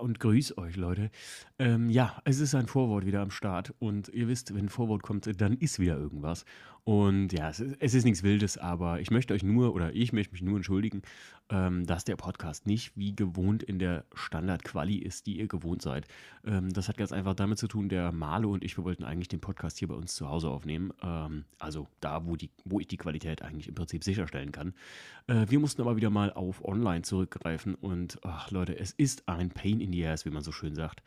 und grüß euch, Leute. Ähm, ja, es ist ein Vorwort wieder am Start und ihr wisst, wenn ein Vorwort kommt, dann ist wieder irgendwas. Und ja, es ist, es ist nichts Wildes, aber ich möchte euch nur oder ich möchte mich nur entschuldigen, ähm, dass der Podcast nicht wie gewohnt in der Standard-Quali ist, die ihr gewohnt seid. Ähm, das hat ganz einfach damit zu tun, der Malo und ich, wir wollten eigentlich den Podcast hier bei uns zu Hause aufnehmen. Ähm, also da, wo, die, wo ich die Qualität eigentlich im Prinzip sicherstellen kann. Äh, wir mussten aber wieder mal auf Online zurückgreifen und ach Leute, es ist ein Pain in the Ass, wie man so schön sagt.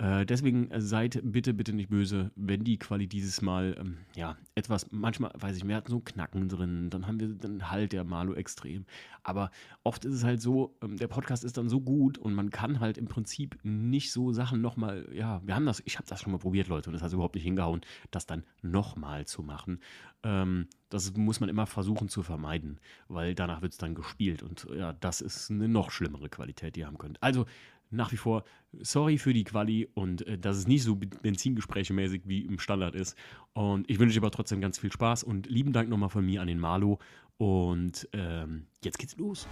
Äh, deswegen seid bitte, bitte nicht böse, wenn die Quali dieses Mal, ähm, ja, etwas, manchmal, weiß ich, wir hatten so Knacken drin, dann haben wir den Halt der Malo extrem. Aber oft ist es halt so, ähm, der Podcast ist dann so gut und man kann halt im Prinzip nicht so Sachen nochmal, ja, wir haben das, ich habe das schon mal probiert, Leute, und das hat überhaupt nicht hingehauen, das dann nochmal zu machen. Ähm, das muss man immer versuchen zu vermeiden, weil danach wird es dann gespielt und ja, das ist eine noch schlimmere Qualität, die ihr haben könnt. Also nach wie vor sorry für die Quali und äh, dass es nicht so Benzingespräche mäßig wie im Standard ist. Und ich wünsche euch aber trotzdem ganz viel Spaß und lieben Dank nochmal von mir an den Malo. Und ähm, jetzt geht's los.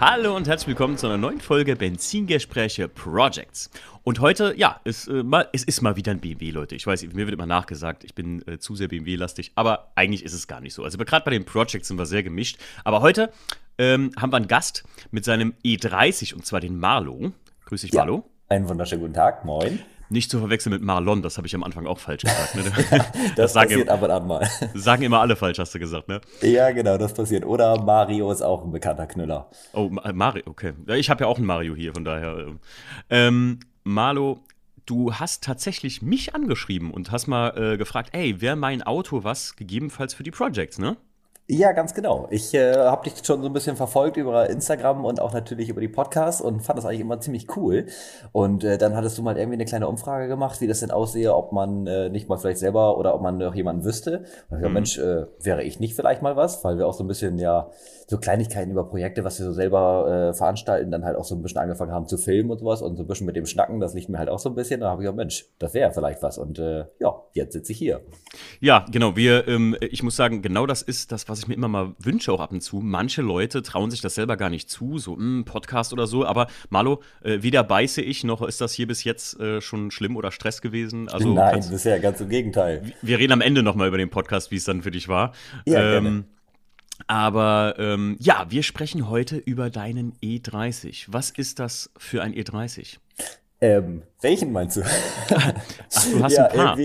Hallo und herzlich willkommen zu einer neuen Folge Benzingespräche Projects. Und heute, ja, ist, äh, mal, es ist mal wieder ein BMW, Leute. Ich weiß, mir wird immer nachgesagt, ich bin äh, zu sehr BMW-lastig, aber eigentlich ist es gar nicht so. Also gerade bei den Projects sind wir sehr gemischt. Aber heute ähm, haben wir einen Gast mit seinem E30 und zwar den Marlo. Grüß dich, ja, Marlo. Einen wunderschönen guten Tag, moin. Nicht zu verwechseln mit Marlon, das habe ich am Anfang auch falsch gesagt. Ne? das, das passiert ab und an mal. Sagen immer alle falsch, hast du gesagt, ne? Ja, genau, das passiert. Oder Mario ist auch ein bekannter Knüller. Oh, Mario, okay. Ich habe ja auch einen Mario hier, von daher. Ähm, ähm Marlo, du hast tatsächlich mich angeschrieben und hast mal äh, gefragt, ey, wäre mein Auto was, gegebenenfalls für die Projects, ne? Ja, ganz genau. Ich äh, habe dich schon so ein bisschen verfolgt über Instagram und auch natürlich über die Podcasts und fand das eigentlich immer ziemlich cool. Und äh, dann hattest du mal irgendwie eine kleine Umfrage gemacht, wie das denn aussehe, ob man äh, nicht mal vielleicht selber oder ob man noch jemanden wüsste. Und ich dachte, mhm. Mensch, äh, wäre ich nicht vielleicht mal was, weil wir auch so ein bisschen ja so Kleinigkeiten über Projekte, was wir so selber äh, veranstalten, dann halt auch so ein bisschen angefangen haben zu filmen und sowas und so ein bisschen mit dem Schnacken, das liegt mir halt auch so ein bisschen. Da habe ich gesagt, Mensch, das wäre vielleicht was. Und äh, ja, jetzt sitze ich hier. Ja, genau. Wir, ähm, ich muss sagen, genau das ist das, was ich mir immer mal wünsche, auch ab und zu. Manche Leute trauen sich das selber gar nicht zu, so mh, hm, Podcast oder so. Aber Malo, äh, weder beiße ich noch ist das hier bis jetzt äh, schon schlimm oder Stress gewesen. Also, Nein, kannst, bisher ganz im Gegenteil. Wir reden am Ende nochmal über den Podcast, wie es dann für dich war. Ja, ähm, gerne. Aber ähm, ja, wir sprechen heute über deinen E30. Was ist das für ein E30? Ähm, welchen meinst du? Ach, du hast ja, ein paar.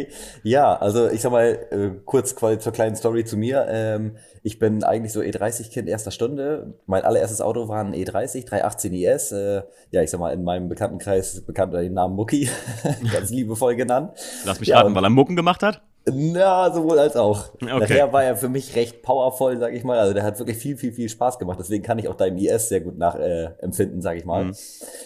Ja, also ich sag mal, äh, kurz quasi zur kleinen Story zu mir. Ähm, ich bin eigentlich so E30-Kind erster Stunde. Mein allererstes Auto war ein E30, 318 IS. Äh, ja, ich sag mal, in meinem Bekanntenkreis bekannt unter dem Namen Mucki. Ganz liebevoll genannt. Lass mich ja, raten, weil er Mucken gemacht hat? Na, sowohl als auch. Okay. Nachher war er für mich recht powervoll, sag ich mal. Also der hat wirklich viel, viel, viel Spaß gemacht. Deswegen kann ich auch deinem IS sehr gut nachempfinden, äh, sag ich mal. Mhm.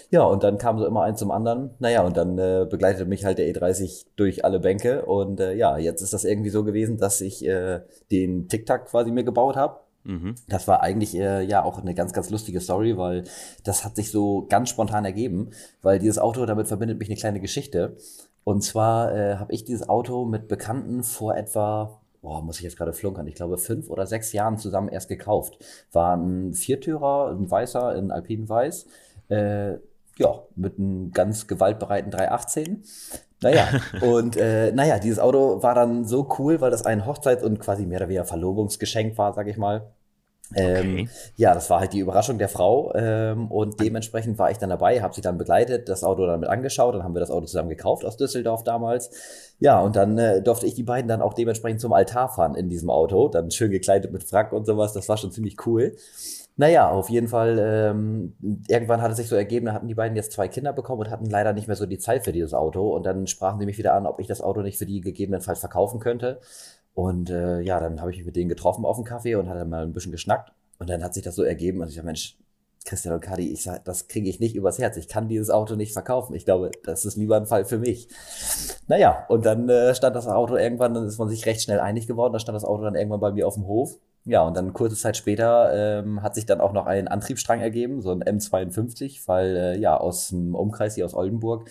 Ja, und dann kam so immer eins zum anderen. Naja, und dann äh, begleitete mich halt der E30 durch alle Bänke. Und äh, ja, jetzt ist das irgendwie so gewesen, dass ich äh, den TikTok quasi mir gebaut habe. Mhm. Das war eigentlich äh, ja auch eine ganz, ganz lustige Story, weil das hat sich so ganz spontan ergeben, weil dieses Auto, damit verbindet mich eine kleine Geschichte. Und zwar äh, habe ich dieses Auto mit Bekannten vor etwa, boah, muss ich jetzt gerade flunkern, ich glaube fünf oder sechs Jahren zusammen erst gekauft. War ein Viertürer, ein weißer in Alpinenweiß. Äh, ja, mit einem ganz gewaltbereiten 318. Naja, und äh, naja, dieses Auto war dann so cool, weil das ein Hochzeits- und quasi mehr oder weniger Verlobungsgeschenk war, sag ich mal. Ähm, okay. Ja, das war halt die Überraschung der Frau ähm, und dementsprechend war ich dann dabei, habe sie dann begleitet, das Auto dann mit angeschaut, dann haben wir das Auto zusammen gekauft aus Düsseldorf damals. Ja, und dann äh, durfte ich die beiden dann auch dementsprechend zum Altar fahren in diesem Auto, dann schön gekleidet mit Frack und sowas, das war schon ziemlich cool. Naja, auf jeden Fall, ähm, irgendwann hat es sich so ergeben, da hatten die beiden jetzt zwei Kinder bekommen und hatten leider nicht mehr so die Zeit für dieses Auto und dann sprachen sie mich wieder an, ob ich das Auto nicht für die gegebenenfalls verkaufen könnte. Und äh, ja, dann habe ich mich mit denen getroffen auf dem Kaffee und hatte mal ein bisschen geschnackt. Und dann hat sich das so ergeben. Und ich dachte, Mensch, Christian und Kadi, ich sag, das kriege ich nicht übers Herz. Ich kann dieses Auto nicht verkaufen. Ich glaube, das ist lieber ein Fall für mich. Naja, und dann äh, stand das Auto irgendwann, dann ist man sich recht schnell einig geworden. Da stand das Auto dann irgendwann bei mir auf dem Hof. Ja, und dann kurze Zeit später ähm, hat sich dann auch noch ein Antriebsstrang ergeben, so ein M52, weil äh, ja aus dem Umkreis hier aus Oldenburg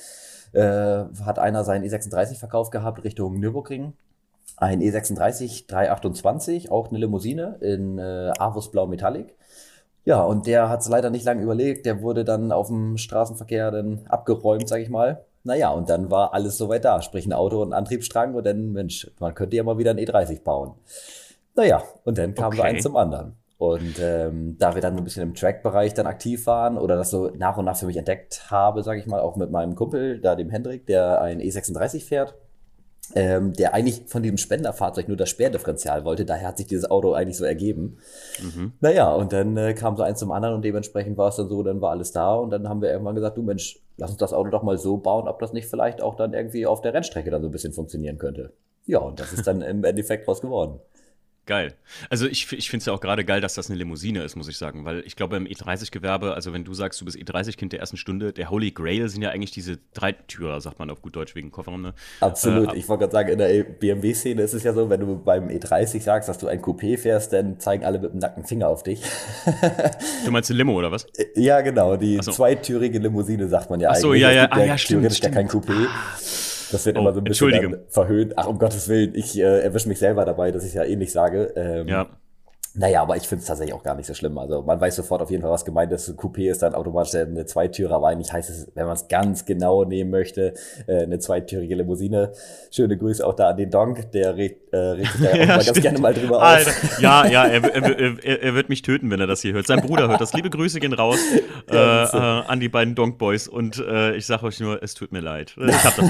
äh, hat einer seinen E36 verkauft gehabt Richtung Nürburgring ein E36 328, auch eine Limousine in äh, Avus Blau Metallic. Ja, und der hat es leider nicht lange überlegt. Der wurde dann auf dem Straßenverkehr dann abgeräumt, sag ich mal. Naja, und dann war alles soweit da. Sprich ein Auto und ein Antriebsstrang und dann, Mensch, man könnte ja mal wieder ein E30 bauen. Naja, und dann kam okay. so eins zum anderen. Und ähm, da wir dann so ein bisschen im Track-Bereich dann aktiv waren oder das so nach und nach für mich entdeckt habe, sage ich mal, auch mit meinem Kumpel, da dem Hendrik, der ein E36 fährt, ähm, der eigentlich von diesem Spenderfahrzeug nur das Sperrdifferenzial wollte. Daher hat sich dieses Auto eigentlich so ergeben. Mhm. Naja, und dann äh, kam so eins zum anderen und dementsprechend war es dann so, dann war alles da und dann haben wir irgendwann gesagt, du Mensch, lass uns das Auto doch mal so bauen, ob das nicht vielleicht auch dann irgendwie auf der Rennstrecke dann so ein bisschen funktionieren könnte. Ja, und das ist dann im Endeffekt draus geworden. Geil. Also ich, ich finde es ja auch gerade geil, dass das eine Limousine ist, muss ich sagen. Weil ich glaube, im E30-Gewerbe, also wenn du sagst, du bist E30-Kind der ersten Stunde, der Holy Grail sind ja eigentlich diese Dreitürer, sagt man auf gut Deutsch, wegen Kofferraum. Ne? Absolut. Äh, ich wollte gerade sagen, in der BMW-Szene ist es ja so, wenn du beim E30 sagst, dass du ein Coupé fährst, dann zeigen alle mit dem nackten Finger auf dich. du meinst eine Limo oder was? Äh, ja, genau. Die so. zweitürige Limousine sagt man ja Ach so, eigentlich. Ja, ja. Ah, ja, stimmt. Theoretisch stimmt. kein Coupé. Das wird oh, immer so ein bisschen verhöhnt. Ach, um Gottes Willen, ich äh, erwische mich selber dabei, dass ich ja ähnlich sage. Ähm, ja. Naja, aber ich finde es tatsächlich auch gar nicht so schlimm. Also man weiß sofort auf jeden Fall, was gemeint ist. Coupé ist dann automatisch eine Zweitürer, aber eigentlich heißt es, wenn man es ganz genau nehmen möchte, äh, eine zweitürige Limousine. Schöne Grüße auch da an den Donk, der regt, äh, regt sich da ja, auch mal ganz gerne mal drüber Alter. aus. Ja, ja, er, er, er, er, wird mich töten, wenn er das hier hört. Sein Bruder hört das. Liebe Grüße gehen raus äh, äh, an die beiden Donk Boys und äh, ich sage euch nur, es tut mir leid. Ich,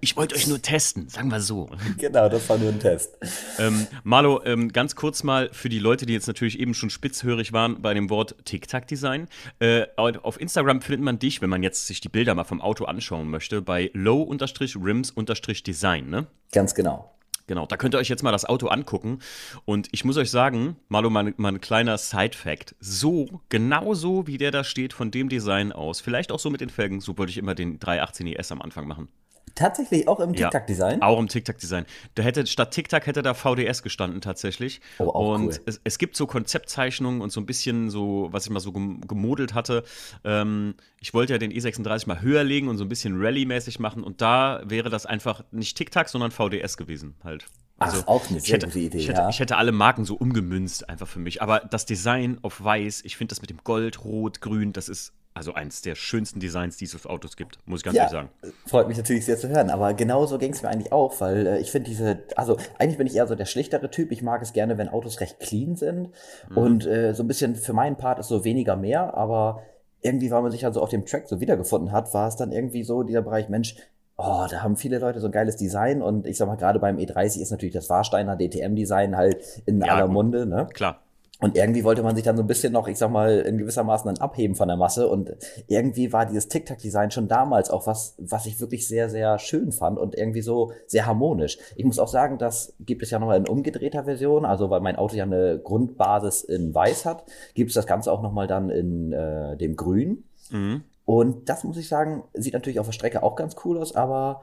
ich wollte euch nur testen, sagen wir so. Genau, das war nur ein Test. Ähm, Marlo, ähm, ganz kurz mal für die Leute, die jetzt natürlich eben schon spitzhörig waren bei dem Wort TikTok-Design. Äh, auf Instagram findet man dich, wenn man jetzt sich die Bilder mal vom Auto anschauen möchte, bei low-rims-design, ne? Ganz genau. Genau, da könnt ihr euch jetzt mal das Auto angucken. Und ich muss euch sagen, mal, mal ein kleiner Side-Fact. So, genau so wie der da steht, von dem Design aus, vielleicht auch so mit den Felgen, so wollte ich immer den 318 ES am Anfang machen. Tatsächlich auch im TikTok-Design? Ja, auch im TikTok-Design. Da hätte statt TikTok hätte da VDS gestanden tatsächlich. Oh, auch und cool. es, es, gibt so Konzeptzeichnungen und so ein bisschen so, was ich mal so gemodelt hatte. Ähm, ich wollte ja den E36 mal höher legen und so ein bisschen Rallye-mäßig machen und da wäre das einfach nicht TikTok, sondern VDS gewesen halt. Also, Ach, auch eine sehr hätte, gute Idee. Ich hätte, ja. ich hätte, alle Marken so umgemünzt, einfach für mich. Aber das Design auf weiß, ich finde das mit dem Gold, Rot, Grün, das ist also eins der schönsten Designs, die es auf Autos gibt, muss ich ganz ja, ehrlich sagen. Freut mich natürlich sehr zu hören, aber genauso ging es mir eigentlich auch, weil äh, ich finde diese, also eigentlich bin ich eher so der schlichtere Typ. Ich mag es gerne, wenn Autos recht clean sind mhm. und äh, so ein bisschen für meinen Part ist so weniger mehr, aber irgendwie, weil man sich halt so auf dem Track so wiedergefunden hat, war es dann irgendwie so dieser Bereich, Mensch, oh, da haben viele Leute so ein geiles Design und ich sag mal, gerade beim E30 ist natürlich das Warsteiner DTM-Design halt in ja, aller Munde, ne? Klar. Und irgendwie wollte man sich dann so ein bisschen noch, ich sag mal, in gewissermaßen dann abheben von der Masse. Und irgendwie war dieses TikTok-Design schon damals auch was, was ich wirklich sehr, sehr schön fand und irgendwie so sehr harmonisch. Ich muss auch sagen, das gibt es ja nochmal in umgedrehter Version. Also, weil mein Auto ja eine Grundbasis in Weiß hat, gibt es das Ganze auch nochmal dann in äh, dem Grün. Mhm. Und das muss ich sagen, sieht natürlich auf der Strecke auch ganz cool aus, aber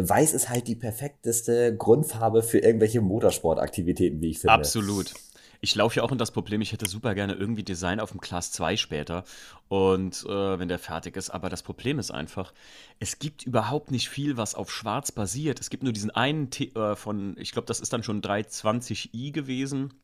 Weiß ist halt die perfekteste Grundfarbe für irgendwelche Motorsportaktivitäten, wie ich finde. Absolut. Ich laufe ja auch in das Problem, ich hätte super gerne irgendwie Design auf dem Class 2 später und äh, wenn der fertig ist. Aber das Problem ist einfach, es gibt überhaupt nicht viel, was auf Schwarz basiert. Es gibt nur diesen einen T äh, von, ich glaube, das ist dann schon 320i gewesen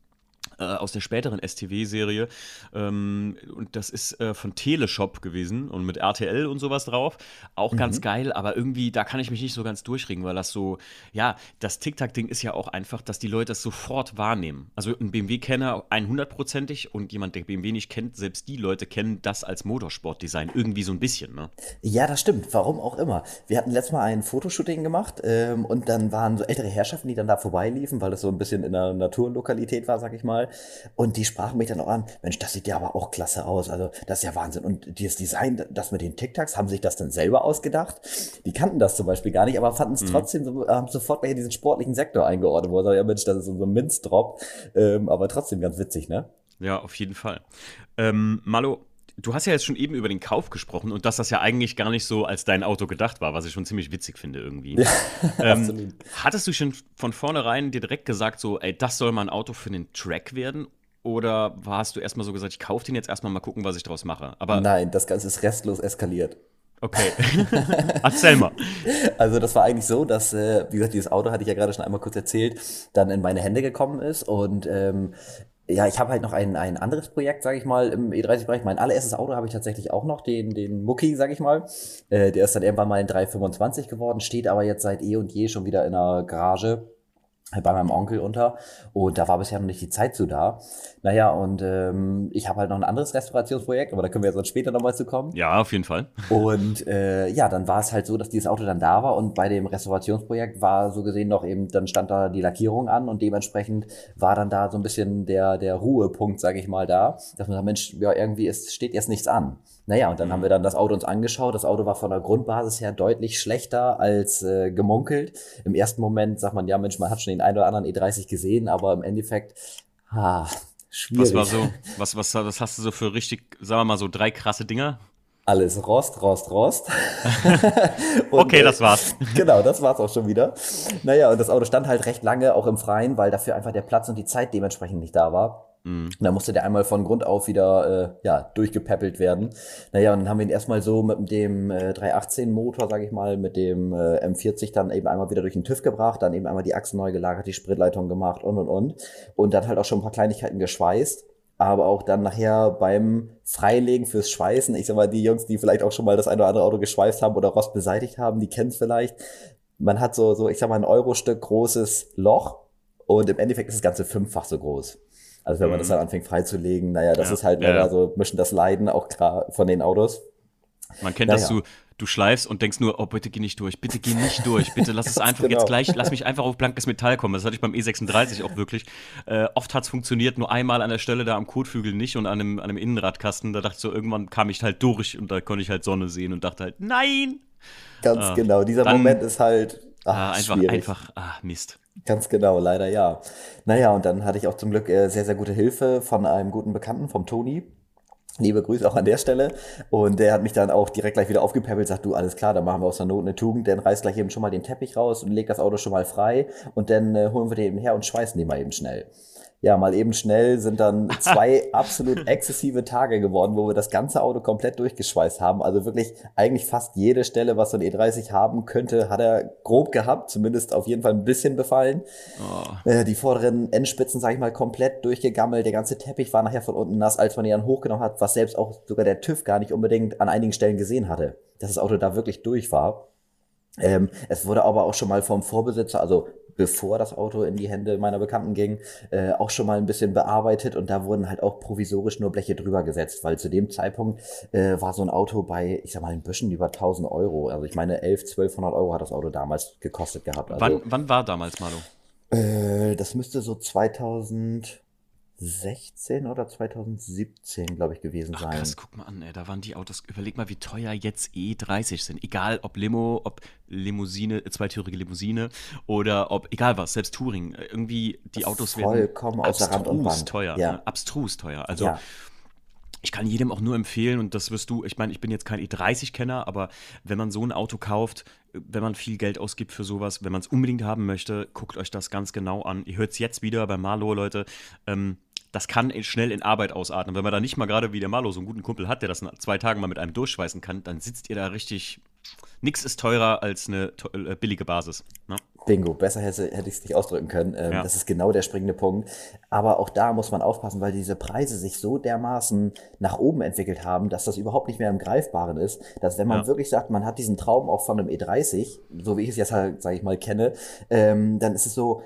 äh, aus der späteren STW-Serie. Ähm, und das ist äh, von Teleshop gewesen und mit RTL und sowas drauf. Auch mhm. ganz geil, aber irgendwie, da kann ich mich nicht so ganz durchringen, weil das so, ja, das TikTok-Ding ist ja auch einfach, dass die Leute das sofort wahrnehmen. Also ein BMW-Kenner 100%ig und jemand, der BMW nicht kennt, selbst die Leute kennen das als Motorsportdesign irgendwie so ein bisschen, ne? Ja, das stimmt. Warum auch immer. Wir hatten letztes Mal ein Fotoshooting gemacht ähm, und dann waren so ältere Herrschaften, die dann da vorbeiliefen, weil das so ein bisschen in einer Naturlokalität war, sag ich mal mal. Und die sprachen mich dann auch an, Mensch, das sieht ja aber auch klasse aus. Also das ist ja Wahnsinn. Und dieses Design, das mit den TikToks, haben sich das dann selber ausgedacht? Die kannten das zum Beispiel gar nicht, aber fanden es mhm. trotzdem, so, haben sofort bei diesen sportlichen Sektor eingeordnet, wo ja Mensch, das ist so ein Minzdrop. Ähm, aber trotzdem ganz witzig, ne? Ja, auf jeden Fall. Ähm, Malo, Du hast ja jetzt schon eben über den Kauf gesprochen und dass das ja eigentlich gar nicht so als dein Auto gedacht war, was ich schon ziemlich witzig finde irgendwie. Ja, ähm. Hattest du schon von vornherein dir direkt gesagt, so, ey, das soll mal ein Auto für den Track werden? Oder hast du erstmal so gesagt, ich kaufe den jetzt erstmal mal gucken, was ich draus mache? Aber Nein, das Ganze ist restlos eskaliert. Okay. Erzähl mal. Also das war eigentlich so, dass, äh, wie gesagt, dieses Auto hatte ich ja gerade schon einmal kurz erzählt, dann in meine Hände gekommen ist und ähm, ja, ich habe halt noch ein, ein anderes Projekt, sage ich mal, im E30-Bereich. Mein allererstes Auto habe ich tatsächlich auch noch, den, den Mucki, sage ich mal. Äh, der ist dann irgendwann mal in 325 geworden, steht aber jetzt seit eh und je schon wieder in einer Garage bei meinem Onkel unter und da war bisher noch nicht die Zeit zu da. Naja, und ähm, ich habe halt noch ein anderes Restaurationsprojekt, aber da können wir jetzt später nochmal zu kommen. Ja, auf jeden Fall. Und äh, ja, dann war es halt so, dass dieses Auto dann da war und bei dem Restaurationsprojekt war so gesehen noch eben, dann stand da die Lackierung an und dementsprechend war dann da so ein bisschen der, der Ruhepunkt, sage ich mal, da, dass man sagt, Mensch, ja, irgendwie ist, steht jetzt nichts an. Naja, und dann haben wir dann das Auto uns angeschaut. Das Auto war von der Grundbasis her deutlich schlechter als äh, gemunkelt. Im ersten Moment sagt man, ja Mensch, man hat schon den einen oder anderen E30 gesehen, aber im Endeffekt, ah, schwierig. Was war so, was, was, was hast du so für richtig, sagen wir mal so drei krasse Dinger? Alles Rost, Rost, Rost. und, okay, das war's. genau, das war's auch schon wieder. Naja, und das Auto stand halt recht lange auch im Freien, weil dafür einfach der Platz und die Zeit dementsprechend nicht da war. Mhm. Da musste der einmal von Grund auf wieder äh, ja, durchgepäppelt werden. Naja, und dann haben wir ihn erstmal so mit dem äh, 318 Motor, sage ich mal, mit dem äh, M40 dann eben einmal wieder durch den TÜV gebracht, dann eben einmal die Achsen neu gelagert, die Spritleitung gemacht und und und. Und dann halt auch schon ein paar Kleinigkeiten geschweißt. Aber auch dann nachher beim Freilegen fürs Schweißen, ich sag mal, die Jungs, die vielleicht auch schon mal das eine oder andere Auto geschweißt haben oder Rost beseitigt haben, die kennen es vielleicht. Man hat so, so, ich sag mal, ein Euro-Stück großes Loch und im Endeffekt ist das Ganze fünffach so groß. Also wenn man das mhm. dann anfängt freizulegen, naja, das ja, ist halt ja, ja. so mischen das Leiden auch klar von den Autos. Man kennt naja. das, du, du schleifst und denkst nur, oh, bitte geh nicht durch, bitte geh nicht durch, bitte lass es einfach genau. jetzt gleich, lass mich einfach auf blankes Metall kommen. Das hatte ich beim E36 auch wirklich. Äh, oft hat es funktioniert, nur einmal an der Stelle da am Kotflügel nicht und an einem, an einem Innenradkasten. Da dachte ich so, irgendwann kam ich halt durch und da konnte ich halt Sonne sehen und dachte halt, nein! Ganz ah, genau, dieser Moment ist halt ach, ah, einfach, schwierig. einfach, ah, Mist. Ganz genau, leider ja. Naja, und dann hatte ich auch zum Glück äh, sehr, sehr gute Hilfe von einem guten Bekannten, vom Toni. Liebe Grüße auch an der Stelle. Und der hat mich dann auch direkt gleich wieder aufgepäppelt, sagt du, alles klar, dann machen wir aus der Not eine Tugend, dann reißt gleich eben schon mal den Teppich raus und legt das Auto schon mal frei und dann äh, holen wir den eben her und schweißen den mal eben schnell ja, mal eben schnell sind dann zwei absolut exzessive Tage geworden, wo wir das ganze Auto komplett durchgeschweißt haben. Also wirklich eigentlich fast jede Stelle, was so ein E30 haben könnte, hat er grob gehabt, zumindest auf jeden Fall ein bisschen befallen. Oh. Äh, die vorderen Endspitzen, sage ich mal, komplett durchgegammelt. Der ganze Teppich war nachher von unten nass, als man ihn dann hochgenommen hat, was selbst auch sogar der TÜV gar nicht unbedingt an einigen Stellen gesehen hatte, dass das Auto da wirklich durch war. Ähm, es wurde aber auch schon mal vom Vorbesitzer, also bevor das Auto in die Hände meiner Bekannten ging, äh, auch schon mal ein bisschen bearbeitet und da wurden halt auch provisorisch nur Bleche drüber gesetzt, weil zu dem Zeitpunkt äh, war so ein Auto bei, ich sag mal, ein bisschen über 1000 Euro. Also ich meine, 11, 1200 Euro hat das Auto damals gekostet gehabt. Also, wann, wann war damals, Malo? Äh, das müsste so 2000 2016 oder 2017, glaube ich, gewesen sein. Ach, krass, guck mal an, ey, da waren die Autos, überleg mal, wie teuer jetzt E30 sind. Egal ob Limo, ob Limousine, zweitürige Limousine oder ob, egal was, selbst Touring. Irgendwie, die Autos werden abstrus teuer. Ja. Ne? Abstrus teuer. Also, ja. ich kann jedem auch nur empfehlen, und das wirst du, ich meine, ich bin jetzt kein E30-Kenner, aber wenn man so ein Auto kauft, wenn man viel Geld ausgibt für sowas, wenn man es unbedingt haben möchte, guckt euch das ganz genau an. Ihr hört es jetzt wieder bei Marlo, Leute. Ähm, das kann schnell in Arbeit ausatmen. Wenn man da nicht mal gerade wie der Malo so einen guten Kumpel hat, der das in zwei Tagen mal mit einem durchschweißen kann, dann sitzt ihr da richtig. Nix ist teurer als eine äh, billige Basis. Ne? Bingo, besser hätte, hätte ich es nicht ausdrücken können. Ähm, ja. Das ist genau der springende Punkt. Aber auch da muss man aufpassen, weil diese Preise sich so dermaßen nach oben entwickelt haben, dass das überhaupt nicht mehr im Greifbaren ist. Dass wenn man ja. wirklich sagt, man hat diesen Traum auch von einem E30, so wie ich es jetzt halt, sage ich mal, kenne, ähm, dann ist es so,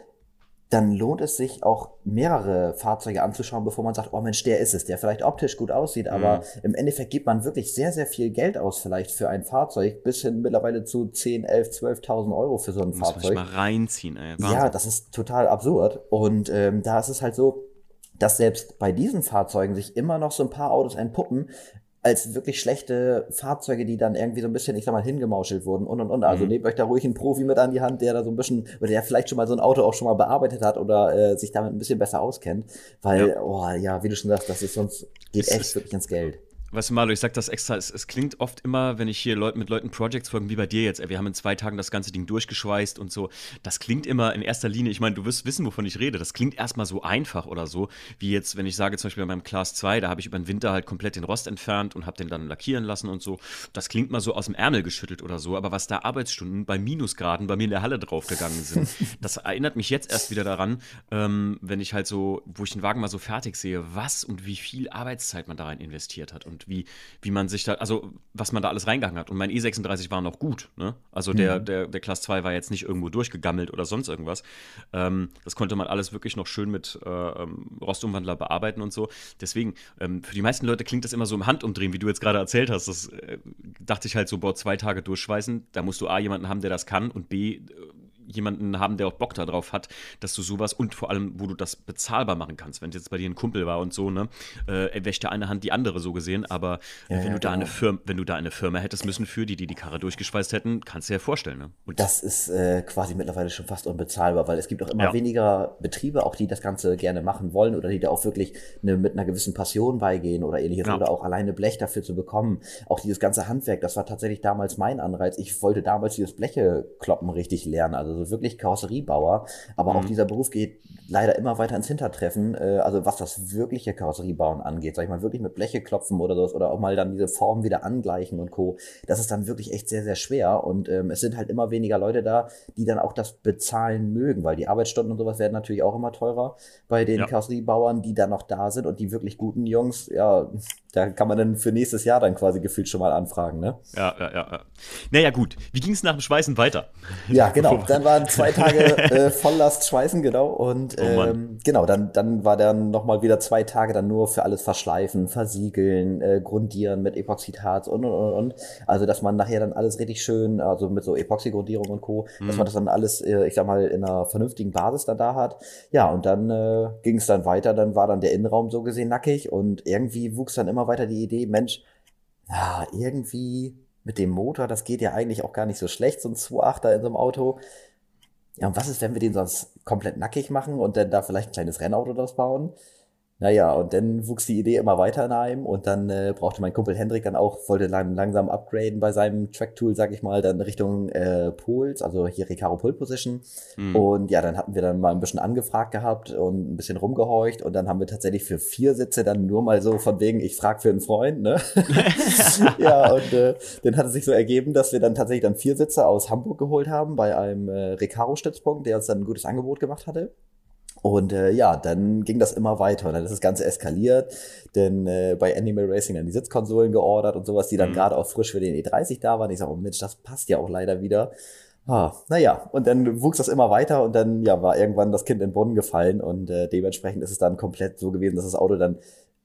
dann lohnt es sich auch mehrere Fahrzeuge anzuschauen, bevor man sagt, oh Mensch, der ist es, der vielleicht optisch gut aussieht, aber mhm. im Endeffekt gibt man wirklich sehr, sehr viel Geld aus vielleicht für ein Fahrzeug, bis hin mittlerweile zu 10, 11, 12.000 Euro für so ein Muss Fahrzeug. Muss mal reinziehen, ey. Wahnsinn. Ja, das ist total absurd und ähm, da ist es halt so, dass selbst bei diesen Fahrzeugen sich immer noch so ein paar Autos entpuppen, als wirklich schlechte Fahrzeuge, die dann irgendwie so ein bisschen, ich sag mal, hingemauschelt wurden und und und. Also mhm. nehmt euch da ruhig einen Profi mit an die Hand, der da so ein bisschen, oder der vielleicht schon mal so ein Auto auch schon mal bearbeitet hat oder äh, sich damit ein bisschen besser auskennt. Weil, ja. oh ja, wie du schon sagst, das ist sonst, geht es echt ist, wirklich ins Geld. Weißt du, Marlo, ich sag das extra, es, es, klingt oft immer, wenn ich hier Leut, mit Leuten Projects folgen, wie bei dir jetzt, ey, wir haben in zwei Tagen das ganze Ding durchgeschweißt und so. Das klingt immer in erster Linie, ich meine, du wirst wissen, wovon ich rede. Das klingt erstmal so einfach oder so, wie jetzt, wenn ich sage, zum Beispiel bei meinem Class 2, da habe ich über den Winter halt komplett den Rost entfernt und habe den dann lackieren lassen und so. Das klingt mal so aus dem Ärmel geschüttelt oder so, aber was da Arbeitsstunden bei Minusgraden bei mir in der Halle draufgegangen sind, das erinnert mich jetzt erst wieder daran, ähm, wenn ich halt so, wo ich den Wagen mal so fertig sehe, was und wie viel Arbeitszeit man da rein investiert hat und wie, wie man man sich da, also was man da alles reingegangen hat. Und mein E36 war noch gut. Ne? Also der, mhm. der, der Class 2 war jetzt nicht irgendwo durchgegammelt oder sonst irgendwas. Ähm, das konnte man alles wirklich noch schön mit äh, ähm, Rostumwandler bearbeiten und so. Deswegen, ähm, für die meisten Leute klingt das immer so im Handumdrehen, wie du jetzt gerade erzählt hast. Das äh, dachte ich halt so, boah, zwei Tage durchschweißen. Da musst du A, jemanden haben, der das kann und B, äh, jemanden haben, der auch Bock darauf hat, dass du sowas und vor allem, wo du das bezahlbar machen kannst. Wenn es jetzt bei dir ein Kumpel war und so, ne, äh, wäscht der eine Hand die andere so gesehen, aber ja, wenn, ja, du da genau. eine Firma, wenn du da eine Firma hättest müssen für die, die die Karre durchgeschweißt hätten, kannst du dir ja vorstellen. Ne? Und das ist äh, quasi mittlerweile schon fast unbezahlbar, weil es gibt auch immer ja. weniger Betriebe, auch die das Ganze gerne machen wollen oder die da auch wirklich eine, mit einer gewissen Passion beigehen oder ähnliches oder auch alleine Blech dafür zu bekommen. Auch dieses ganze Handwerk, das war tatsächlich damals mein Anreiz. Ich wollte damals dieses Blechekloppen richtig lernen, also so wirklich Karosseriebauer. Aber mhm. auch dieser Beruf geht leider immer weiter ins Hintertreffen. Äh, also was das wirkliche Karosseriebauen angeht, sag ich mal, wirklich mit Bleche klopfen oder sowas oder auch mal dann diese Form wieder angleichen und Co. Das ist dann wirklich echt sehr, sehr schwer. Und ähm, es sind halt immer weniger Leute da, die dann auch das bezahlen mögen, weil die Arbeitsstunden und sowas werden natürlich auch immer teurer bei den ja. Karosseriebauern, die dann noch da sind und die wirklich guten Jungs, ja, da kann man dann für nächstes Jahr dann quasi gefühlt schon mal anfragen, ne? Ja, ja, ja. ja. Naja, gut. Wie ging es nach dem Schweißen weiter? Ja, genau. Dann waren zwei Tage äh, Volllast Schweißen, genau. Und oh ähm, genau, dann, dann war dann nochmal wieder zwei Tage dann nur für alles verschleifen, versiegeln, äh, grundieren mit Epoxidharz und, und, und, und. Also, dass man nachher dann alles richtig schön, also mit so Epoxygrundierung und Co., mhm. dass man das dann alles, äh, ich sag mal, in einer vernünftigen Basis dann da hat. Ja, und dann äh, ging es dann weiter. Dann war dann der Innenraum so gesehen nackig und irgendwie wuchs dann immer immer weiter die Idee, Mensch, ja, irgendwie mit dem Motor, das geht ja eigentlich auch gar nicht so schlecht, so ein 2.8er in so einem Auto. Ja, und was ist, wenn wir den sonst komplett nackig machen und dann da vielleicht ein kleines Rennauto draus bauen? Naja, und dann wuchs die Idee immer weiter in einem und dann äh, brauchte mein Kumpel Hendrik dann auch, wollte lang, langsam upgraden bei seinem Track-Tool, sag ich mal, dann Richtung äh, Poles, also hier Recaro Pole Position. Mhm. Und ja, dann hatten wir dann mal ein bisschen angefragt gehabt und ein bisschen rumgehorcht und dann haben wir tatsächlich für vier Sitze dann nur mal so von wegen, ich frag für einen Freund, ne? ja, und äh, dann hat es sich so ergeben, dass wir dann tatsächlich dann vier Sitze aus Hamburg geholt haben bei einem äh, Recaro-Stützpunkt, der uns dann ein gutes Angebot gemacht hatte. Und äh, ja, dann ging das immer weiter und dann ist das Ganze eskaliert, denn äh, bei Animal Racing dann die Sitzkonsolen geordert und sowas, die dann mhm. gerade auch frisch für den E30 da waren. Ich sage, oh Mensch, das passt ja auch leider wieder. Ah, naja, und dann wuchs das immer weiter und dann ja, war irgendwann das Kind in den Boden gefallen und äh, dementsprechend ist es dann komplett so gewesen, dass das Auto dann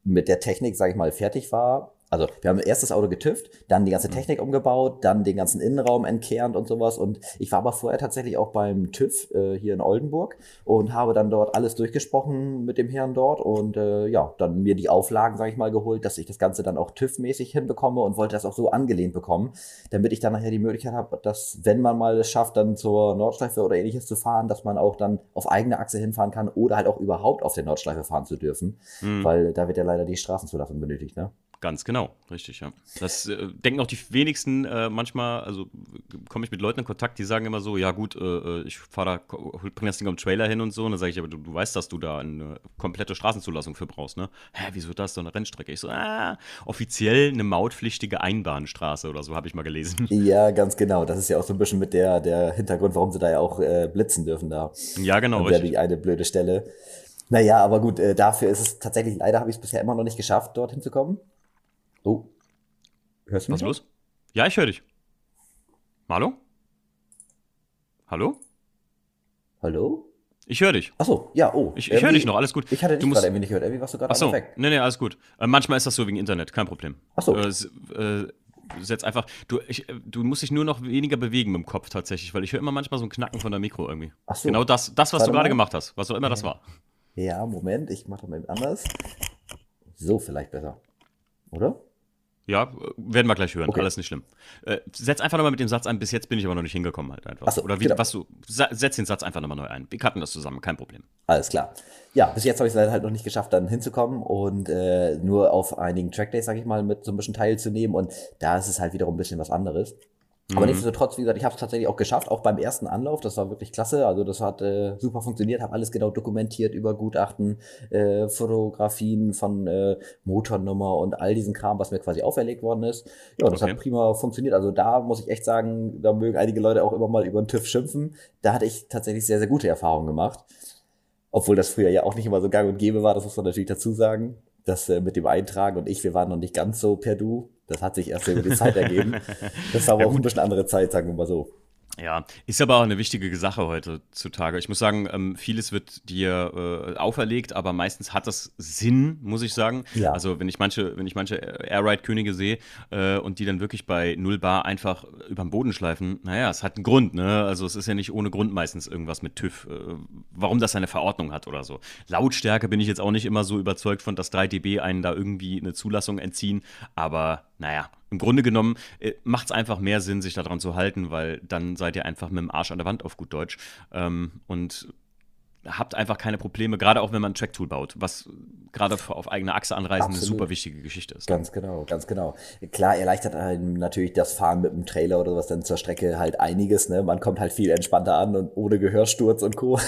mit der Technik, sage ich mal, fertig war also wir haben erst das Auto getüft, dann die ganze mhm. Technik umgebaut, dann den ganzen Innenraum entkernt und sowas. Und ich war aber vorher tatsächlich auch beim TÜV äh, hier in Oldenburg und habe dann dort alles durchgesprochen mit dem Herrn dort und äh, ja, dann mir die Auflagen, sage ich mal, geholt, dass ich das Ganze dann auch TÜV-mäßig hinbekomme und wollte das auch so angelehnt bekommen, damit ich dann nachher die Möglichkeit habe, dass, wenn man mal es schafft, dann zur Nordschleife oder ähnliches zu fahren, dass man auch dann auf eigene Achse hinfahren kann oder halt auch überhaupt auf der Nordschleife fahren zu dürfen, mhm. weil da wird ja leider die Straßenzulassung benötigt, ne? Ganz genau, richtig, ja. Das äh, denken auch die wenigsten äh, manchmal, also komme ich mit Leuten in Kontakt, die sagen immer so, ja gut, äh, äh ich fahre da, bring das Ding am Trailer hin und so, und dann sage ich, aber du, du, weißt, dass du da eine komplette Straßenzulassung für brauchst, ne? Hä, wieso das, so eine Rennstrecke? Ich so, ah, offiziell eine mautpflichtige Einbahnstraße oder so, habe ich mal gelesen. Ja, ganz genau, das ist ja auch so ein bisschen mit der, der Hintergrund, warum sie da ja auch äh, blitzen dürfen da. Ja, genau, richtig. die eine blöde Stelle. Naja, aber gut, äh, dafür ist es tatsächlich, leider habe ich es bisher immer noch nicht geschafft, dorthin zu kommen. Oh. Hörst du mich? Was ist los? Ja, ich höre dich. Hallo? Hallo? Hallo? Ich höre dich. Achso, ja, oh. Ich, ich höre dich noch, alles gut. Ich hatte dich gerade irgendwie nicht gehört. Irgendwie warst du gerade Achso, weg. Nee, nee, alles gut. Äh, manchmal ist das so wegen Internet, kein Problem. Achso. Äh, äh, setz einfach, du, ich, äh, du musst dich nur noch weniger bewegen mit dem Kopf tatsächlich, weil ich höre immer manchmal so ein Knacken von der Mikro irgendwie. Achso. Genau das, das was Warte du gerade gemacht hast, was auch immer das war. Ja, Moment, ich mache mal anders. So vielleicht besser. Oder? Ja, werden wir gleich hören. Okay. Alles nicht schlimm. Äh, setz einfach nochmal mit dem Satz ein. Bis jetzt bin ich aber noch nicht hingekommen halt einfach. So, Oder wie, genau. was du, setz den Satz einfach nochmal neu ein. Wir cutten das zusammen, kein Problem. Alles klar. Ja, bis jetzt habe ich es halt noch nicht geschafft, dann hinzukommen und äh, nur auf einigen Trackdays, sag ich mal, mit so ein bisschen teilzunehmen. Und da ist es halt wiederum ein bisschen was anderes. Aber mhm. nichtsdestotrotz, wie gesagt, ich habe es tatsächlich auch geschafft, auch beim ersten Anlauf. Das war wirklich klasse. Also das hat äh, super funktioniert, habe alles genau dokumentiert über Gutachten, äh, Fotografien von äh, Motornummer und all diesen Kram, was mir quasi auferlegt worden ist. Ja, das okay. hat prima funktioniert. Also da muss ich echt sagen, da mögen einige Leute auch immer mal über den TÜV schimpfen. Da hatte ich tatsächlich sehr, sehr gute Erfahrungen gemacht. Obwohl das früher ja auch nicht immer so gang und gäbe war, das muss man natürlich dazu sagen. Das äh, mit dem Eintragen und ich, wir waren noch nicht ganz so per Du. Das hat sich erst über die Zeit ergeben. Das war aber ja, auch ein bisschen andere Zeit, sagen wir mal so. Ja, ist aber auch eine wichtige Sache heutzutage. Ich muss sagen, ähm, vieles wird dir äh, auferlegt, aber meistens hat das Sinn, muss ich sagen. Ja. Also wenn ich manche, wenn ich manche Airride-Könige sehe äh, und die dann wirklich bei null Bar einfach über den Boden schleifen, naja, es hat einen Grund, ne? Also es ist ja nicht ohne Grund meistens irgendwas mit TÜV, äh, warum das eine Verordnung hat oder so. Lautstärke bin ich jetzt auch nicht immer so überzeugt von, dass 3 dB einen da irgendwie eine Zulassung entziehen, aber naja, im Grunde genommen äh, macht es einfach mehr Sinn, sich daran zu halten, weil dann seid ihr einfach mit dem Arsch an der Wand auf gut Deutsch. Ähm, und habt einfach keine Probleme, gerade auch wenn man ein Tracktool baut, was gerade auf eigene Achse anreisen Absolut. eine super wichtige Geschichte ist. Ganz genau, ganz genau. Klar, erleichtert einem natürlich das Fahren mit dem Trailer oder was dann zur Strecke halt einiges. Ne? Man kommt halt viel entspannter an und ohne Gehörsturz und Co.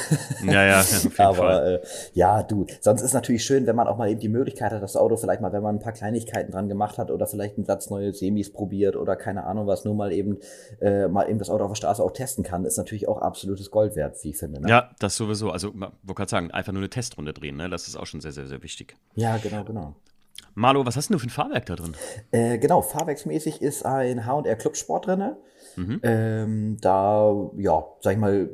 Ja, ja, auf jeden Aber Fall. Äh, ja, du, sonst ist natürlich schön, wenn man auch mal eben die Möglichkeit hat, das Auto vielleicht mal, wenn man ein paar Kleinigkeiten dran gemacht hat oder vielleicht einen Satz neue Semis probiert oder keine Ahnung was, nur mal eben äh, mal eben das Auto auf der Straße auch testen kann, ist natürlich auch absolutes Gold wert, wie ich finde. Ne? Ja, das sowieso. Also, wollte gerade sagen, einfach nur eine Testrunde drehen, ne? Das ist auch schon sehr, sehr, sehr wichtig. Ja, genau, genau. Marlo, was hast du für ein Fahrwerk da drin? Äh, genau, fahrwerksmäßig ist ein HR Clubsport drin. Mhm. Ähm, da, ja, sag ich mal,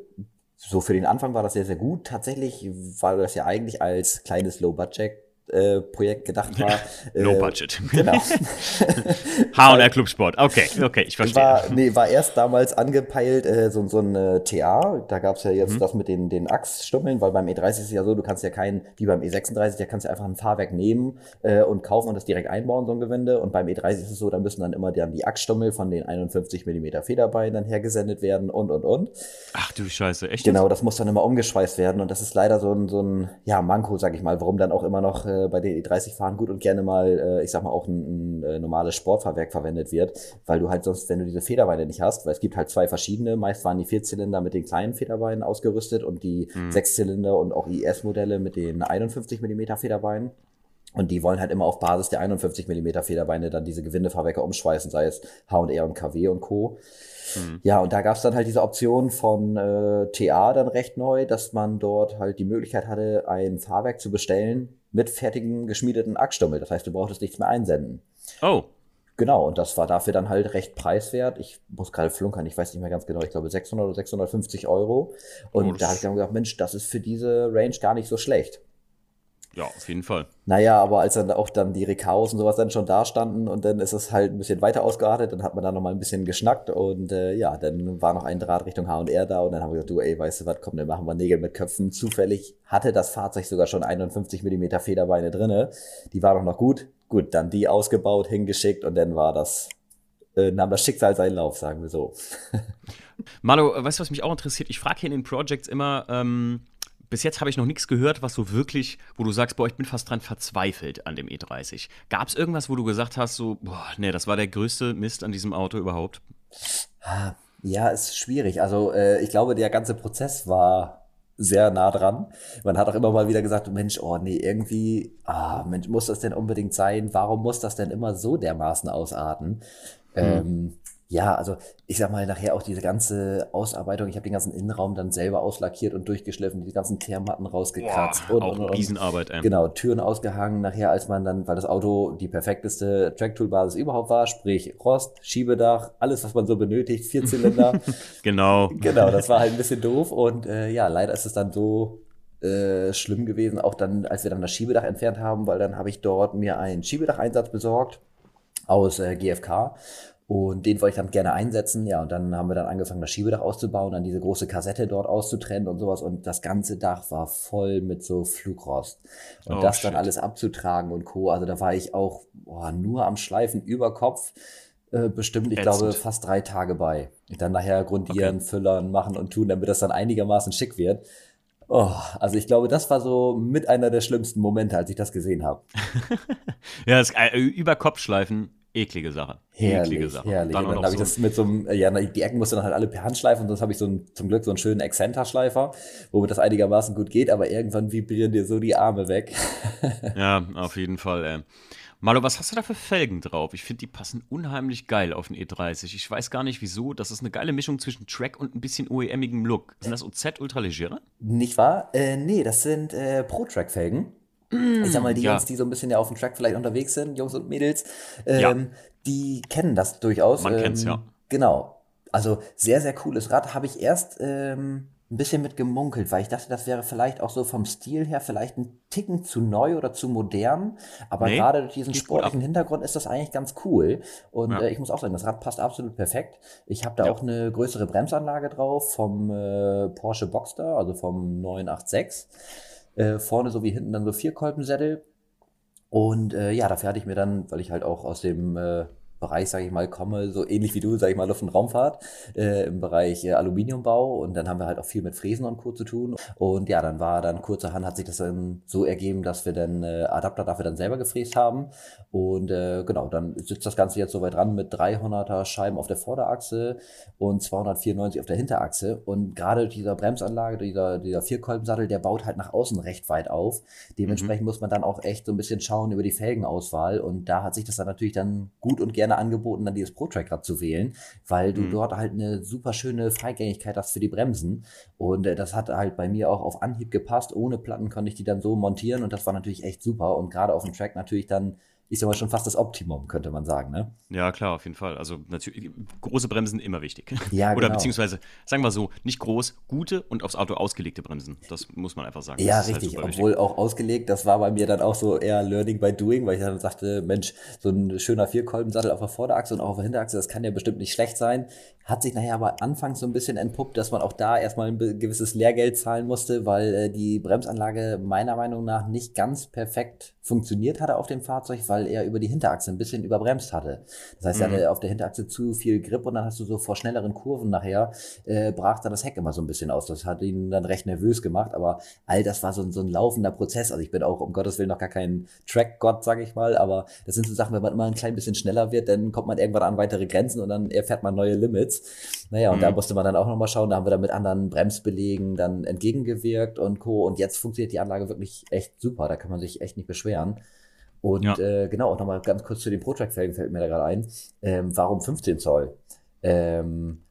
so für den Anfang war das sehr, sehr gut. Tatsächlich war das ja eigentlich als kleines Low-Budget äh, Projekt gedacht war. no äh, Budget. Genau. H&R Clubsport. Okay, okay, ich verstehe. War, nee, war erst damals angepeilt äh, so, so ein äh, TA. Da gab es ja jetzt mhm. das mit den, den Achsstummeln, weil beim E30 ist es ja so, du kannst ja kein, wie beim E36, da kannst du einfach ein Fahrwerk nehmen äh, und kaufen und das direkt einbauen, so ein Gewinde. Und beim E30 ist es so, da müssen dann immer dann die Achsstummel von den 51 mm Federbeinen dann hergesendet werden und, und, und. Ach du Scheiße, echt? Genau, das muss dann immer umgeschweißt werden und das ist leider so ein, so ein ja, Manko, sag ich mal, warum dann auch immer noch äh, bei den E30 fahren gut und gerne mal, äh, ich sag mal, auch ein, ein, äh, normales Sportfahrwerk verwendet wird, weil du halt sonst, wenn du diese Federbeine nicht hast, weil es gibt halt zwei verschiedene, meist waren die Vierzylinder mit den kleinen Federbeinen ausgerüstet und die hm. Sechszylinder und auch IS-Modelle mit den 51 mm Federbeinen. Und die wollen halt immer auf Basis der 51 mm Federbeine dann diese Gewindefahrwerke umschweißen, sei es H&R und KW und Co. Mhm. Ja, und da gab es dann halt diese Option von äh, TA dann recht neu, dass man dort halt die Möglichkeit hatte, ein Fahrwerk zu bestellen mit fertigen geschmiedeten Achsstummel. Das heißt, du brauchtest nichts mehr einsenden. Oh. Genau, und das war dafür dann halt recht preiswert. Ich muss gerade flunkern, ich weiß nicht mehr ganz genau, ich glaube 600 oder 650 Euro. Und oh, da habe ich dann gedacht, Mensch, das ist für diese Range gar nicht so schlecht. Ja, auf jeden Fall. Naja, aber als dann auch dann die Recaos und sowas dann schon da standen und dann ist es halt ein bisschen weiter ausgeartet, dann hat man da nochmal ein bisschen geschnackt und äh, ja, dann war noch ein Draht Richtung H&R da und dann haben wir gesagt, du ey, weißt du was, komm, dann machen wir Nägel mit Köpfen. Zufällig hatte das Fahrzeug sogar schon 51 mm Federbeine drinne. Die war doch noch gut. Gut, dann die ausgebaut, hingeschickt und dann war das, äh, nahm das Schicksal seinen Lauf, sagen wir so. Malo, weißt du, was mich auch interessiert? Ich frage hier in den Projects immer, ähm, bis jetzt habe ich noch nichts gehört, was so wirklich, wo du sagst, boah, ich bin fast dran verzweifelt an dem E30. Gab es irgendwas, wo du gesagt hast, so, boah, nee, das war der größte Mist an diesem Auto überhaupt? Ja, ist schwierig. Also äh, ich glaube, der ganze Prozess war sehr nah dran. Man hat auch immer mal wieder gesagt, Mensch, oh nee, irgendwie, ah, Mensch, muss das denn unbedingt sein? Warum muss das denn immer so dermaßen ausarten? Hm. Ähm, ja, also ich sag mal nachher auch diese ganze Ausarbeitung. Ich habe den ganzen Innenraum dann selber auslackiert und durchgeschliffen, die ganzen Teermatten rausgekratzt Boah, und, auch und, und, Riesenarbeit. Ey. Genau, Türen ausgehangen. Nachher, als man dann, weil das Auto die perfekteste Tracktool-Basis überhaupt war, sprich Rost, Schiebedach, alles, was man so benötigt, Vierzylinder. genau. Genau, das war halt ein bisschen doof und äh, ja, leider ist es dann so äh, schlimm gewesen, auch dann, als wir dann das Schiebedach entfernt haben, weil dann habe ich dort mir einen Schiebedacheinsatz besorgt aus äh, GFK Und den wollte ich dann gerne einsetzen. Ja, und dann haben wir dann angefangen, das Schiebedach auszubauen, dann diese große Kassette dort auszutrennen und sowas. Und das ganze Dach war voll mit so Flugrost. Und oh, das shit. dann alles abzutragen und Co. Also da war ich auch boah, nur am Schleifen über Kopf. Äh, bestimmt, ich Ätzend. glaube, fast drei Tage bei. Und dann nachher grundieren, okay. füllern, machen und tun, damit das dann einigermaßen schick wird. Oh, also ich glaube, das war so mit einer der schlimmsten Momente, als ich das gesehen habe. ja, das, äh, über Kopfschleifen eklige Sache. Herrlich, eklige Sache. herrlich. Dann, dann habe so ich das mit so einem, ja, die Ecken musste dann halt alle per Hand schleifen und sonst habe ich so ein, zum Glück so einen schönen Exzenterschleifer, womit das einigermaßen gut geht, aber irgendwann vibrieren dir so die Arme weg. ja, auf jeden Fall, ey. Malo, was hast du da für Felgen drauf? Ich finde, die passen unheimlich geil auf den E30. Ich weiß gar nicht wieso. Das ist eine geile Mischung zwischen Track und ein bisschen OEMigem Look. Sind das OZ Ultralegere? Nicht wahr? Äh, nee, das sind äh, Pro-Track-Felgen. Mm, ich sag mal, die ja. Jungs, die so ein bisschen ja auf dem Track vielleicht unterwegs sind, Jungs und Mädels, ähm, ja. die kennen das durchaus. Man ähm, kennt's, ja. Genau. Also sehr, sehr cooles Rad. Habe ich erst ähm, ein bisschen mit gemunkelt, weil ich dachte, das wäre vielleicht auch so vom Stil her vielleicht ein Ticken zu neu oder zu modern. Aber nee, gerade durch diesen sportlichen Hintergrund ist das eigentlich ganz cool. Und ja. äh, ich muss auch sagen, das Rad passt absolut perfekt. Ich habe da auch eine größere Bremsanlage drauf vom äh, Porsche Boxster, also vom 986. Äh, vorne sowie hinten dann so vier Kolbensättel. Und äh, ja, dafür hatte ich mir dann, weil ich halt auch aus dem äh, Bereich, sage ich mal, komme, so ähnlich wie du, sage ich mal, Luft- und Raumfahrt, äh, im Bereich äh, Aluminiumbau und dann haben wir halt auch viel mit Fräsen und Co. zu tun. Und ja, dann war dann kurzerhand hat sich das dann so ergeben, dass wir dann äh, Adapter dafür dann selber gefräst haben. Und äh, genau, dann sitzt das Ganze jetzt so weit dran mit 300er Scheiben auf der Vorderachse und 294 auf der Hinterachse. Und gerade dieser Bremsanlage, dieser, dieser Vierkolbensattel, der baut halt nach außen recht weit auf. Dementsprechend mhm. muss man dann auch echt so ein bisschen schauen über die Felgenauswahl. Und da hat sich das dann natürlich dann gut und gerne gerne angeboten, dann dieses Pro-Track-Rad zu wählen, weil du mhm. dort halt eine super schöne Freigängigkeit hast für die Bremsen. Und äh, das hat halt bei mir auch auf Anhieb gepasst. Ohne Platten konnte ich die dann so montieren und das war natürlich echt super. Und gerade auf dem Track natürlich dann ich sag mal, schon fast das Optimum, könnte man sagen, ne? Ja, klar, auf jeden Fall. Also natürlich, große Bremsen immer wichtig. Ja, Oder genau. beziehungsweise, sagen wir so, nicht groß, gute und aufs Auto ausgelegte Bremsen. Das muss man einfach sagen. Ja, halt richtig. Halt Obwohl wichtig. auch ausgelegt, das war bei mir dann auch so eher Learning by Doing, weil ich dann sagte, Mensch, so ein schöner Vierkolbensattel auf der Vorderachse und auch auf der Hinterachse, das kann ja bestimmt nicht schlecht sein. Hat sich nachher aber anfangs so ein bisschen entpuppt, dass man auch da erstmal ein gewisses Lehrgeld zahlen musste, weil äh, die Bremsanlage meiner Meinung nach nicht ganz perfekt funktioniert hatte auf dem Fahrzeug, weil er über die Hinterachse ein bisschen überbremst hatte. Das heißt, mhm. er hatte auf der Hinterachse zu viel Grip und dann hast du so vor schnelleren Kurven nachher, äh, brach dann das Heck immer so ein bisschen aus. Das hat ihn dann recht nervös gemacht, aber all das war so, so ein laufender Prozess. Also ich bin auch um Gottes Willen noch gar kein Track-Gott, sag ich mal, aber das sind so Sachen, wenn man immer ein klein bisschen schneller wird, dann kommt man irgendwann an weitere Grenzen und dann erfährt man neue Limits. Naja, und mhm. da musste man dann auch nochmal schauen, da haben wir dann mit anderen Bremsbelegen dann entgegengewirkt und Co. Und jetzt funktioniert die Anlage wirklich echt super, da kann man sich echt nicht beschweren. Und ja. äh, genau, auch nochmal ganz kurz zu den Pro-Track-Felgen fällt mir da gerade ein. Ähm, warum 15 Zoll? Ähm,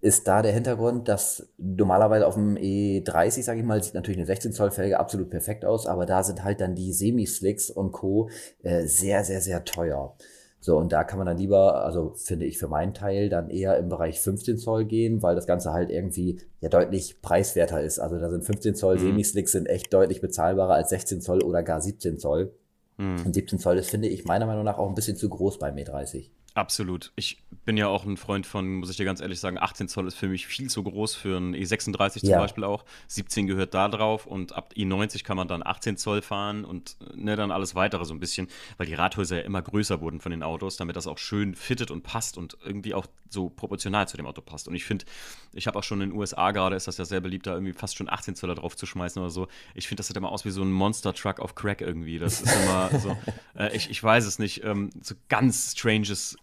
ist da der Hintergrund, dass normalerweise auf dem E30, sage ich mal, sieht natürlich eine 16 Zoll Felge absolut perfekt aus, aber da sind halt dann die Semi-Slicks und Co. Äh, sehr, sehr, sehr teuer. So, und da kann man dann lieber, also finde ich für meinen Teil, dann eher im Bereich 15 Zoll gehen, weil das Ganze halt irgendwie ja deutlich preiswerter ist. Also da sind 15 Zoll mhm. Semislicks sind echt deutlich bezahlbarer als 16 Zoll oder gar 17 Zoll. Mhm. Und 17 Zoll ist, finde ich, meiner Meinung nach auch ein bisschen zu groß beim E30. Absolut. Ich bin ja auch ein Freund von, muss ich dir ganz ehrlich sagen, 18 Zoll ist für mich viel zu groß für ein E36 zum ja. Beispiel auch. 17 gehört da drauf und ab E90 kann man dann 18 Zoll fahren und ne, dann alles weitere so ein bisschen, weil die Radhäuser ja immer größer wurden von den Autos, damit das auch schön fittet und passt und irgendwie auch so proportional zu dem Auto passt. Und ich finde, ich habe auch schon in den USA gerade, ist das ja sehr beliebt, da irgendwie fast schon 18 Zoller drauf zu schmeißen oder so. Ich finde, das sieht immer aus wie so ein Monster-Truck auf Crack irgendwie. Das ist immer so, äh, ich, ich weiß es nicht, ähm, so ganz stranges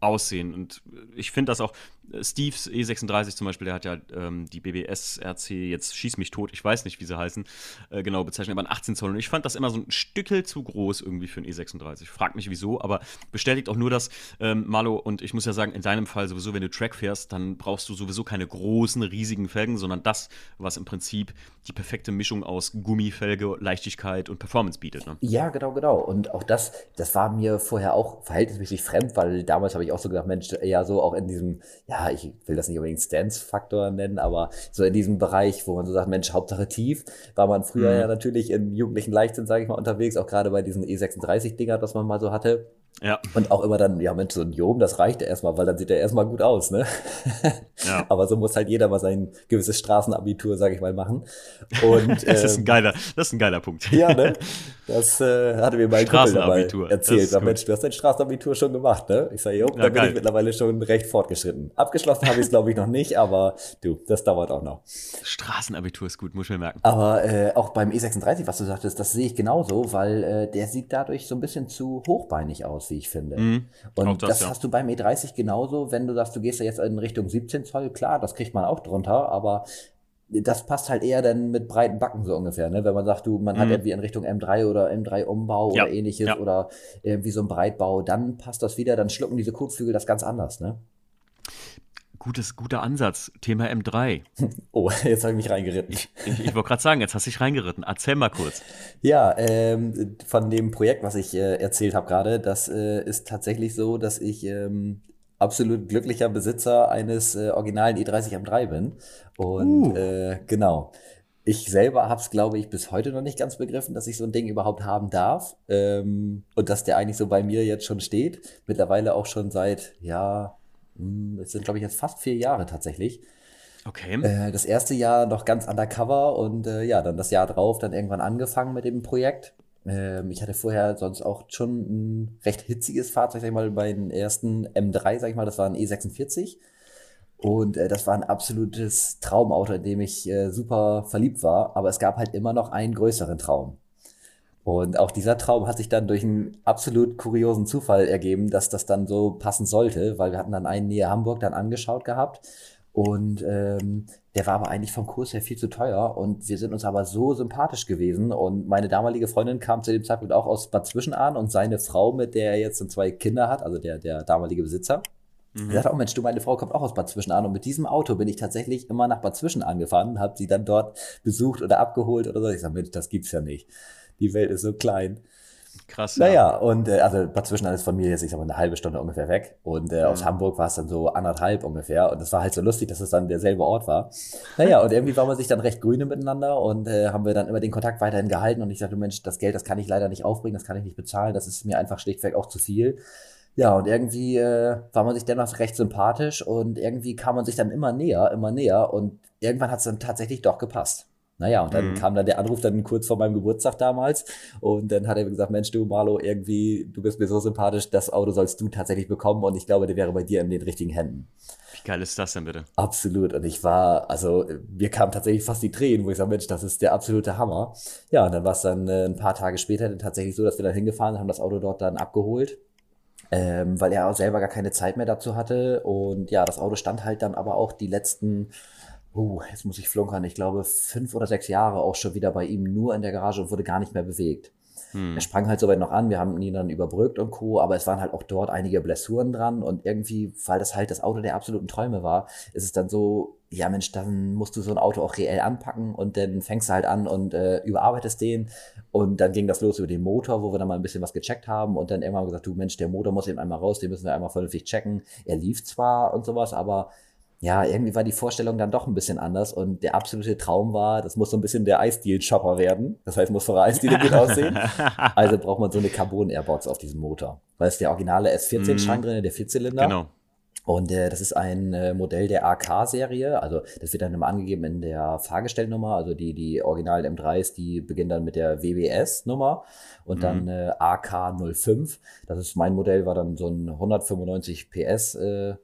aussehen. Und ich finde das auch, Steves E36 zum Beispiel, der hat ja ähm, die BBS RC, jetzt schieß mich tot, ich weiß nicht, wie sie heißen, äh, genau bezeichnet, aber ein 18 Zoll. Und ich fand das immer so ein Stückel zu groß irgendwie für ein E36. Frag mich wieso, aber bestätigt auch nur das, ähm, Malo, und ich muss ja sagen, in deinem Fall sowieso, wenn du Track fährst, dann brauchst du sowieso keine großen, riesigen Felgen, sondern das, was im Prinzip die perfekte Mischung aus Gummifelge, Leichtigkeit und Performance bietet. Ne? Ja, genau, genau. Und auch das, das war mir vorher auch verhältnismäßig fremd, weil damals habe ich auch so gedacht, Mensch, eher so auch in diesem, ja, ich will das nicht unbedingt Stance-Faktor nennen, aber so in diesem Bereich, wo man so sagt, Mensch, Hauptsache tief, war man früher mhm. ja natürlich im jugendlichen Leichtsinn, sage ich mal, unterwegs, auch gerade bei diesen E36-Dingern, das man mal so hatte. Ja. Und auch immer dann, ja Mensch, so ein Jom, das reicht ja erstmal, weil dann sieht er erstmal gut aus, ne? Ja. Aber so muss halt jeder mal sein gewisses Straßenabitur, sag ich mal, machen. Und, das, ist ein ähm, geiler, das ist ein geiler Punkt. Ja, ne? Das äh, hatte mir mein Kumpel dabei erzählt. Sag, Mensch, du hast dein Straßenabitur schon gemacht, ne? Ich sage, jo, ja, da bin ich mittlerweile schon recht fortgeschritten. Abgeschlossen habe ich es, glaube ich, noch nicht, aber du, das dauert auch noch. Straßenabitur ist gut, muss ich mir merken. Aber äh, auch beim E36, was du sagtest, das sehe ich genauso, weil äh, der sieht dadurch so ein bisschen zu hochbeinig aus, wie ich finde. Mhm. Und das, das ja. hast du beim E30 genauso, wenn du sagst, du gehst ja jetzt in Richtung 17 Zoll, klar, das kriegt man auch drunter, aber das passt halt eher dann mit breiten Backen so ungefähr, ne? Wenn man sagt, du, man mhm. hat irgendwie in Richtung M3 oder M3-Umbau ja. oder ähnliches ja. oder irgendwie so ein Breitbau, dann passt das wieder, dann schlucken diese Kotflügel das ganz anders, ne? Gutes, guter Ansatz. Thema M3. Oh, jetzt habe ich mich reingeritten. Ich, ich, ich wollte gerade sagen, jetzt hast du dich reingeritten. Erzähl mal kurz. Ja, ähm, von dem Projekt, was ich äh, erzählt habe gerade, das äh, ist tatsächlich so, dass ich ähm, absolut glücklicher Besitzer eines äh, originalen E30 M3 bin. Und uh. äh, genau. Ich selber habe es, glaube ich, bis heute noch nicht ganz begriffen, dass ich so ein Ding überhaupt haben darf. Ähm, und dass der eigentlich so bei mir jetzt schon steht. Mittlerweile auch schon seit, ja, hm, es sind, glaube ich, jetzt fast vier Jahre tatsächlich. Okay. Äh, das erste Jahr noch ganz undercover und äh, ja, dann das Jahr drauf dann irgendwann angefangen mit dem Projekt. Ähm, ich hatte vorher sonst auch schon ein recht hitziges Fahrzeug, sag ich mal, bei den ersten M3, sag ich mal, das war ein E46. Und äh, das war ein absolutes Traumauto, in dem ich äh, super verliebt war. Aber es gab halt immer noch einen größeren Traum. Und auch dieser Traum hat sich dann durch einen absolut kuriosen Zufall ergeben, dass das dann so passen sollte, weil wir hatten dann einen näher Hamburg dann angeschaut gehabt. Und ähm, der war aber eigentlich vom Kurs her viel zu teuer und wir sind uns aber so sympathisch gewesen. Und meine damalige Freundin kam zu dem Zeitpunkt auch aus Bad Zwischenahn und seine Frau, mit der er jetzt zwei Kinder hat, also der, der damalige Besitzer, Mhm. Er sagt, oh Mensch, du, meine Frau kommt auch aus Bad Zwischenahn und mit diesem Auto bin ich tatsächlich immer nach Bad Zwischenahn gefahren, habe sie dann dort besucht oder abgeholt oder so. Ich sage, Mensch, das gibt's ja nicht. Die Welt ist so klein. Krass. Naja, ja. und äh, also ist von mir jetzt, ich sag mal, eine halbe Stunde ungefähr weg. Und äh, mhm. aus Hamburg war es dann so anderthalb ungefähr. Und es war halt so lustig, dass es dann derselbe Ort war. Naja, und irgendwie war man sich dann recht grüne miteinander und äh, haben wir dann immer den Kontakt weiterhin gehalten. Und ich sagte, Mensch, das Geld, das kann ich leider nicht aufbringen, das kann ich nicht bezahlen, das ist mir einfach schlichtweg auch zu viel. Ja, und irgendwie äh, war man sich dennoch recht sympathisch und irgendwie kam man sich dann immer näher, immer näher und irgendwann hat es dann tatsächlich doch gepasst. Naja, und dann mhm. kam dann der Anruf dann kurz vor meinem Geburtstag damals und dann hat er gesagt, Mensch, du Marlo, irgendwie, du bist mir so sympathisch, das Auto sollst du tatsächlich bekommen und ich glaube, der wäre bei dir in den richtigen Händen. Wie geil ist das denn bitte? Absolut. Und ich war, also mir kamen tatsächlich fast die Tränen, wo ich sage, Mensch, das ist der absolute Hammer. Ja, und dann war es dann äh, ein paar Tage später dann tatsächlich so, dass wir dann hingefahren haben, das Auto dort dann abgeholt. Ähm, weil er auch selber gar keine Zeit mehr dazu hatte. Und ja, das Auto stand halt dann aber auch die letzten uh, jetzt muss ich flunkern, ich glaube fünf oder sechs Jahre auch schon wieder bei ihm nur in der Garage und wurde gar nicht mehr bewegt. Hm. Er sprang halt soweit noch an, wir haben ihn dann überbrückt und Co., aber es waren halt auch dort einige Blessuren dran und irgendwie, weil das halt das Auto der absoluten Träume war, ist es dann so, ja Mensch, dann musst du so ein Auto auch reell anpacken und dann fängst du halt an und äh, überarbeitest den und dann ging das los über den Motor, wo wir dann mal ein bisschen was gecheckt haben und dann irgendwann gesagt, du Mensch, der Motor muss eben einmal raus, den müssen wir einmal vernünftig checken. Er lief zwar und sowas, aber ja, irgendwie war die Vorstellung dann doch ein bisschen anders und der absolute Traum war, das muss so ein bisschen der Eisdeal-Chopper werden. Das heißt, muss vor der Eisdiele gut aussehen. Also braucht man so eine Carbon-Airbox auf diesem Motor. Weil es der originale S14-Schrank mhm. drin, der Vierzylinder. Genau. Und äh, das ist ein äh, Modell der AK-Serie. Also das wird dann immer angegeben in der Fahrgestellnummer. Also die, die originalen M3s, die beginnen dann mit der WBS-Nummer und mhm. dann äh, AK05. Das ist mein Modell, war dann so ein 195 PS äh,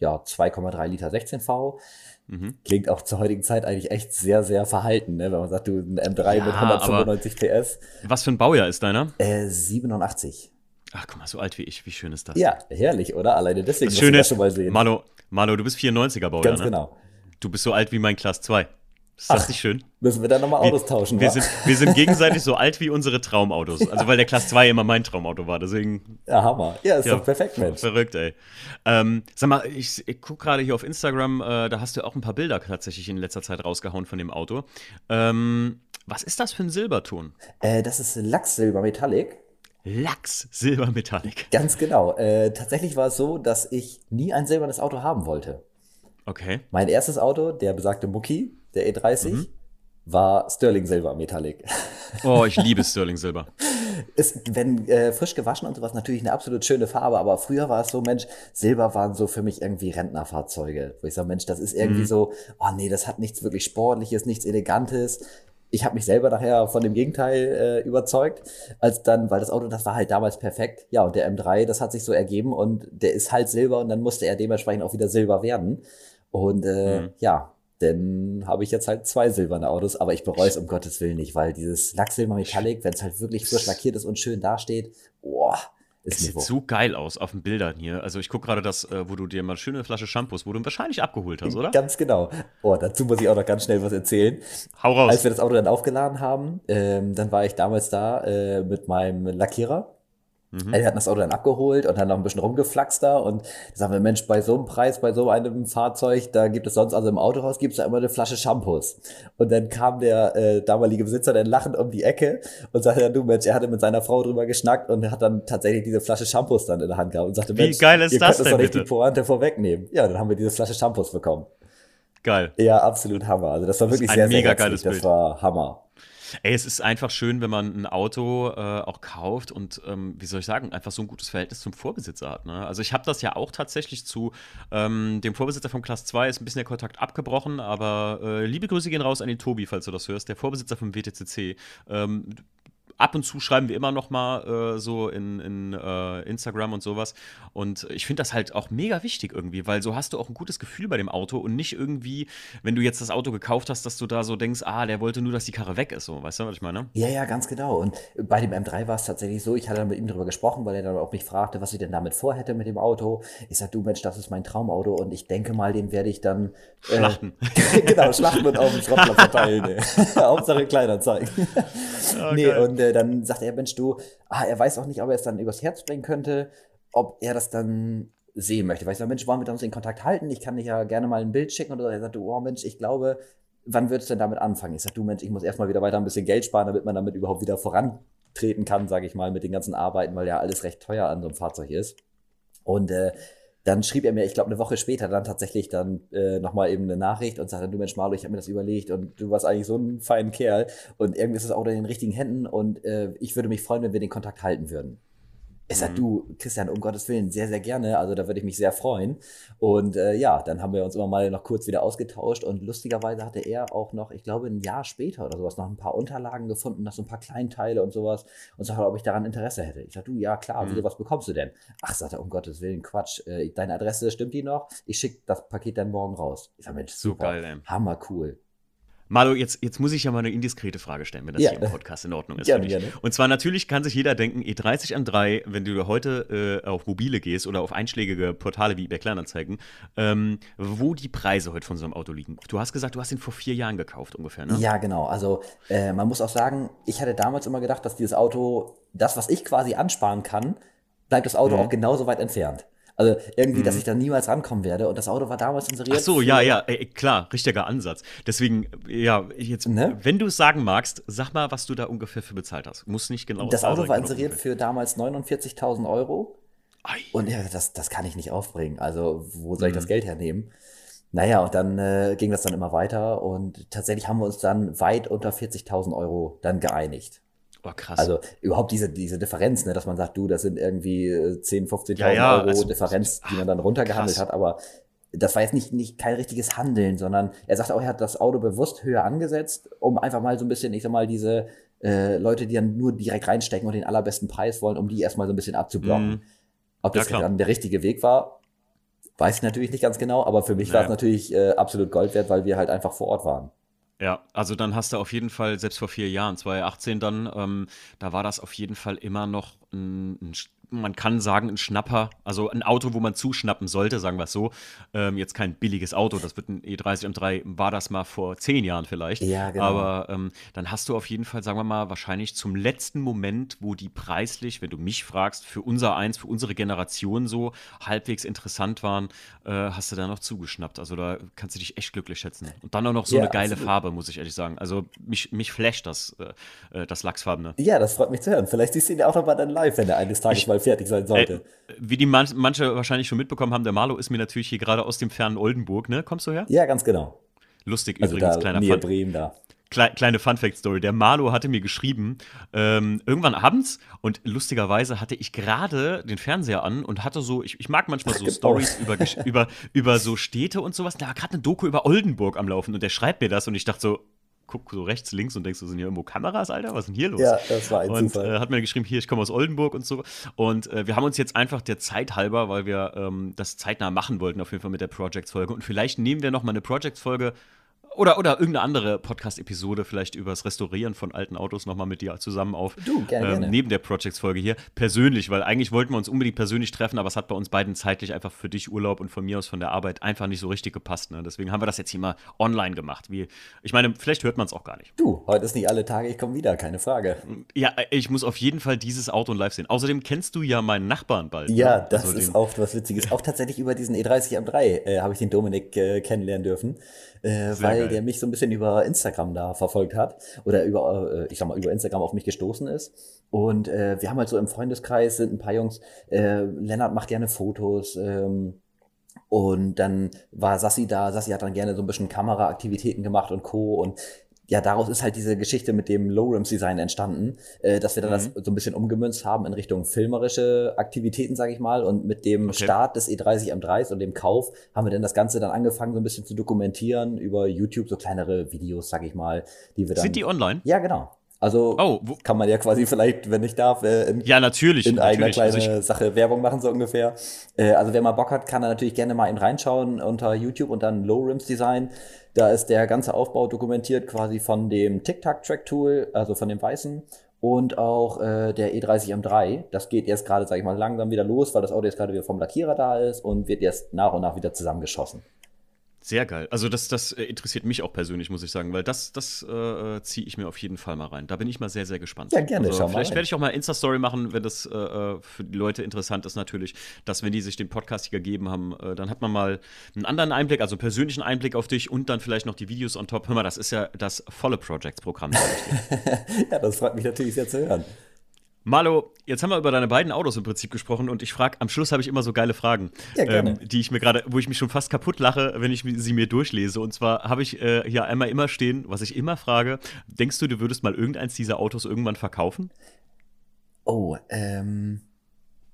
ja, 2,3 Liter 16V. Mhm. Klingt auch zur heutigen Zeit eigentlich echt sehr, sehr verhalten, ne? wenn man sagt, du ein M3 ja, mit 195 PS. Was für ein Baujahr ist deiner? Äh, 87. Ach, guck mal, so alt wie ich, wie schön ist das? Ja, herrlich, oder? Alleine deswegen das Schöne das schon mal sehen. Malo, Malo, du bist 94er Baujahr, Ganz ne? genau. Du bist so alt wie mein Class 2. Ist das Ach, nicht schön? Müssen wir dann nochmal Autos tauschen, wir, wir sind, wir sind gegenseitig so alt wie unsere Traumautos. Also, weil der Class 2 immer mein Traumauto war, deswegen. Ja, Hammer. Ja, ist ja, doch perfekt, Mensch. Verrückt, ey. Ähm, sag mal, ich, ich gucke gerade hier auf Instagram, äh, da hast du auch ein paar Bilder tatsächlich in letzter Zeit rausgehauen von dem Auto. Ähm, was ist das für ein Silberton? Äh, das ist Lachssilber Metallic. Lachs Silber Metallic. Ganz genau. Äh, tatsächlich war es so, dass ich nie ein silbernes Auto haben wollte. Okay. Mein erstes Auto, der besagte Mucki, der E30. Mhm. war Sterling Silber Metallic. Oh, ich liebe Sterling Silber. Ist, wenn äh, frisch gewaschen und sowas, natürlich eine absolut schöne Farbe, aber früher war es so, Mensch, Silber waren so für mich irgendwie Rentnerfahrzeuge, wo ich sage, Mensch, das ist irgendwie mhm. so, oh nee, das hat nichts wirklich Sportliches, nichts Elegantes. Ich habe mich selber nachher von dem Gegenteil äh, überzeugt, als dann, weil das Auto, das war halt damals perfekt. Ja, und der M3, das hat sich so ergeben und der ist halt Silber und dann musste er dementsprechend auch wieder Silber werden. Und äh, mhm. ja, dann habe ich jetzt halt zwei silberne Autos, aber ich bereue es um Gottes Willen nicht, weil dieses Lacksilber Metallic, wenn es halt wirklich frisch lackiert ist und schön dasteht, boah, ist es sieht so geil aus auf den Bildern hier. Also ich gucke gerade das, äh, wo du dir mal schöne Flasche Shampoos, wo du wahrscheinlich abgeholt hast, oder? Ganz genau. Oh, dazu muss ich auch noch ganz schnell was erzählen. Hau raus. Als wir das Auto dann aufgeladen haben, ähm, dann war ich damals da äh, mit meinem Lackierer Mhm. Er hat das Auto dann abgeholt und dann noch ein bisschen rumgeflaxt da und sagen wir, Mensch, bei so einem Preis, bei so einem Fahrzeug, da gibt es sonst, also im Autohaus gibt es da immer eine Flasche Shampoos. Und dann kam der äh, damalige Besitzer dann lachend um die Ecke und sagte dann, du Mensch, er hatte mit seiner Frau drüber geschnackt und hat dann tatsächlich diese Flasche Shampoos dann in der Hand gehabt und sagte, Wie Mensch, geil ist ihr das könnt denn, doch nicht bitte? die Pointe vorwegnehmen. Ja, dann haben wir diese Flasche Shampoos bekommen. Geil. Ja, absolut Hammer. Also das war wirklich das sehr, sehr mega herzlich. Das war Hammer. Ey, es ist einfach schön, wenn man ein Auto äh, auch kauft und, ähm, wie soll ich sagen, einfach so ein gutes Verhältnis zum Vorbesitzer hat. Ne? Also ich habe das ja auch tatsächlich zu ähm, dem Vorbesitzer vom Class 2, ist ein bisschen der Kontakt abgebrochen, aber äh, liebe Grüße gehen raus an den Tobi, falls du das hörst, der Vorbesitzer vom WTCC. Ähm, ab und zu schreiben wir immer noch mal äh, so in, in äh, Instagram und sowas. Und ich finde das halt auch mega wichtig irgendwie, weil so hast du auch ein gutes Gefühl bei dem Auto und nicht irgendwie, wenn du jetzt das Auto gekauft hast, dass du da so denkst, ah, der wollte nur, dass die Karre weg ist. So, weißt du, was ich meine? Ja, ja, ganz genau. Und bei dem M3 war es tatsächlich so, ich hatte dann mit ihm darüber gesprochen, weil er dann auch mich fragte, was ich denn damit vorhätte mit dem Auto. Ich sag, du Mensch, das ist mein Traumauto und ich denke mal, den werde ich dann äh, schlachten. genau, schlachten und auf dem Schrottplatz verteilen. Hauptsache Kleinanzeigen. Oh, nee, geil. und äh, dann sagte er, Mensch, du, ah, er weiß auch nicht, ob er es dann übers Herz bringen könnte, ob er das dann sehen möchte. Weil ich sage, Mensch, wollen wir uns in Kontakt halten? Ich kann dir ja gerne mal ein Bild schicken oder so. Er sagte, oh Mensch, ich glaube, wann wird es denn damit anfangen? Ich sage, du Mensch, ich muss erstmal wieder weiter ein bisschen Geld sparen, damit man damit überhaupt wieder vorantreten kann, sage ich mal, mit den ganzen Arbeiten, weil ja alles recht teuer an so einem Fahrzeug ist. Und äh, dann schrieb er mir, ich glaube, eine Woche später dann tatsächlich dann äh, nochmal eben eine Nachricht und sagte, du Mensch, Marlo, ich habe mir das überlegt und du warst eigentlich so ein feiner Kerl und irgendwie ist das Auto in den richtigen Händen und äh, ich würde mich freuen, wenn wir den Kontakt halten würden. Ich sag, mhm. du, Christian, um Gottes Willen, sehr, sehr gerne. Also da würde ich mich sehr freuen. Und äh, ja, dann haben wir uns immer mal noch kurz wieder ausgetauscht und lustigerweise hatte er auch noch, ich glaube, ein Jahr später oder sowas, noch ein paar Unterlagen gefunden, noch so ein paar Kleinteile und sowas und sagte, ob ich daran Interesse hätte. Ich sag, du, ja klar, mhm. was bekommst du denn? Ach, sagt er, um Gottes Willen, Quatsch, äh, deine Adresse stimmt die noch? Ich schicke das Paket dann morgen raus. Ich sag, Mensch, super, so geil, ey. hammer cool. Malo, jetzt, jetzt muss ich ja mal eine indiskrete Frage stellen, wenn das ja. hier im Podcast in Ordnung ist. Gerne, gerne. Und zwar natürlich kann sich jeder denken, E30 M3, wenn du heute äh, auf mobile gehst oder auf einschlägige Portale wie eBay Kleinanzeigen, ähm, wo die Preise heute von so einem Auto liegen. Du hast gesagt, du hast ihn vor vier Jahren gekauft ungefähr, ne? Ja, genau. Also äh, man muss auch sagen, ich hatte damals immer gedacht, dass dieses Auto, das, was ich quasi ansparen kann, bleibt das Auto mhm. auch genauso weit entfernt. Also irgendwie, mhm. dass ich da niemals rankommen werde. Und das Auto war damals inseriert. Ach so, ja, ja, ey, klar, richtiger Ansatz. Deswegen, ja, jetzt, ne? wenn du es sagen magst, sag mal, was du da ungefähr für bezahlt hast. Muss nicht genau Das Auto war inseriert für damals 49.000 Euro. Ei. Und ja, das, das kann ich nicht aufbringen. Also, wo soll ich das mhm. Geld hernehmen? Naja, und dann äh, ging das dann immer weiter und tatsächlich haben wir uns dann weit unter 40.000 Euro dann geeinigt. Oh, krass. Also überhaupt diese, diese Differenz, ne, dass man sagt, du, das sind irgendwie 10, 15.000 ja, ja, Euro also, Differenz, die man dann runtergehandelt krass. hat, aber das war jetzt nicht, nicht kein richtiges Handeln, sondern er sagt auch, er hat das Auto bewusst höher angesetzt, um einfach mal so ein bisschen, ich sag mal, diese äh, Leute, die dann nur direkt reinstecken und den allerbesten Preis wollen, um die erstmal so ein bisschen abzublocken. Mm. Ob das ja, dann der richtige Weg war, weiß ich natürlich nicht ganz genau, aber für mich naja. war es natürlich äh, absolut Gold wert, weil wir halt einfach vor Ort waren. Ja, also dann hast du auf jeden Fall, selbst vor vier Jahren, 2018 dann, ähm, da war das auf jeden Fall immer noch ein, ein man kann sagen, ein Schnapper, also ein Auto, wo man zuschnappen sollte, sagen wir es so. Ähm, jetzt kein billiges Auto, das wird ein E30 M3, war das mal vor zehn Jahren vielleicht. Ja, genau. Aber ähm, dann hast du auf jeden Fall, sagen wir mal, wahrscheinlich zum letzten Moment, wo die preislich, wenn du mich fragst, für unser Eins, für unsere Generation so halbwegs interessant waren, äh, hast du da noch zugeschnappt. Also da kannst du dich echt glücklich schätzen. Und dann auch noch so ja, eine geile absolut. Farbe, muss ich ehrlich sagen. Also mich, mich flasht das, äh, äh das Lachsfarbene. Ja, das freut mich zu hören. Vielleicht siehst du ihn ja auch noch mal dann live, wenn er eines Tages ich, mal fertig sein sollte. Äh, wie die man manche wahrscheinlich schon mitbekommen haben, der Marlo ist mir natürlich hier gerade aus dem fernen Oldenburg, ne? Kommst du her? Ja, ganz genau. Lustig also übrigens, da, kleiner Fun, Bremen da. kleine Fun-Fact-Story. Der Marlo hatte mir geschrieben, ähm, irgendwann abends, und lustigerweise hatte ich gerade den Fernseher an und hatte so, ich, ich mag manchmal so Stories über, über, über so Städte und sowas. Da war gerade eine Doku über Oldenburg am Laufen und der schreibt mir das und ich dachte so, guck so rechts, links und denkst, so sind hier irgendwo Kameras, Alter? Was ist denn hier los? Ja, das war ein Und äh, hat mir geschrieben, hier, ich komme aus Oldenburg und so. Und äh, wir haben uns jetzt einfach der Zeit halber, weil wir ähm, das zeitnah machen wollten, auf jeden Fall mit der Projects-Folge. Und vielleicht nehmen wir noch mal eine Projects-Folge oder, oder irgendeine andere Podcast-Episode vielleicht über das Restaurieren von alten Autos nochmal mit dir zusammen auf. Du, gerne, ähm. Neben der Projects-Folge hier. Persönlich, weil eigentlich wollten wir uns unbedingt persönlich treffen, aber es hat bei uns beiden zeitlich einfach für dich Urlaub und von mir aus von der Arbeit einfach nicht so richtig gepasst. Ne? Deswegen haben wir das jetzt hier mal online gemacht. Wie, ich meine, vielleicht hört man es auch gar nicht. Du, heute ist nicht alle Tage, ich komme wieder, keine Frage. Ja, ich muss auf jeden Fall dieses Auto live sehen. Außerdem kennst du ja meinen Nachbarn bald. Ja, ne? das also ist auch was Witziges. Auch tatsächlich über diesen E30 M3 äh, habe ich den Dominik äh, kennenlernen dürfen äh, weil geil. der mich so ein bisschen über Instagram da verfolgt hat oder über, äh, ich sag mal, über Instagram auf mich gestoßen ist. Und äh, wir haben halt so im Freundeskreis sind ein paar Jungs, äh, Lennart macht gerne Fotos, ähm, und dann war Sassi da. Sassi hat dann gerne so ein bisschen Kameraaktivitäten gemacht und Co. Und ja, daraus ist halt diese Geschichte mit dem Low-Rims-Design entstanden, äh, dass wir dann mhm. das so ein bisschen umgemünzt haben in Richtung filmerische Aktivitäten, sage ich mal. Und mit dem okay. Start des E30 M3 und dem Kauf haben wir dann das Ganze dann angefangen, so ein bisschen zu dokumentieren über YouTube, so kleinere Videos, sage ich mal, die wir dann. Sind die online? Ja, genau. Also oh, kann man ja quasi vielleicht, wenn ich darf, äh, in, ja, natürlich, in natürlich. eigener kleine also Sache Werbung machen, so ungefähr. Äh, also wer mal Bock hat, kann da natürlich gerne mal eben reinschauen unter YouTube und dann Low Rims Design. Da ist der ganze Aufbau dokumentiert quasi von dem Tic-Tac-Track-Tool, also von dem weißen und auch äh, der E30 M3. Das geht jetzt gerade, sag ich mal, langsam wieder los, weil das Auto jetzt gerade wieder vom Lackierer da ist und wird jetzt nach und nach wieder zusammengeschossen. Sehr geil. Also das, das äh, interessiert mich auch persönlich, muss ich sagen, weil das, das äh, ziehe ich mir auf jeden Fall mal rein. Da bin ich mal sehr, sehr gespannt. Ja, gerne. Also, vielleicht werde ich auch mal Insta-Story machen, wenn das äh, äh, für die Leute interessant ist natürlich, dass wenn die sich den Podcast hier gegeben haben, äh, dann hat man mal einen anderen Einblick, also einen persönlichen Einblick auf dich und dann vielleicht noch die Videos on top. Hör mal, das ist ja das volle Projects-Programm. ja, das freut mich natürlich sehr zu hören. Marlo, jetzt haben wir über deine beiden Autos im Prinzip gesprochen und ich frage, am Schluss habe ich immer so geile Fragen, ja, ähm, die ich mir gerade, wo ich mich schon fast kaputt lache, wenn ich sie mir durchlese. Und zwar habe ich äh, hier einmal immer stehen, was ich immer frage: Denkst du, du würdest mal irgendeins dieser Autos irgendwann verkaufen? Oh, ähm.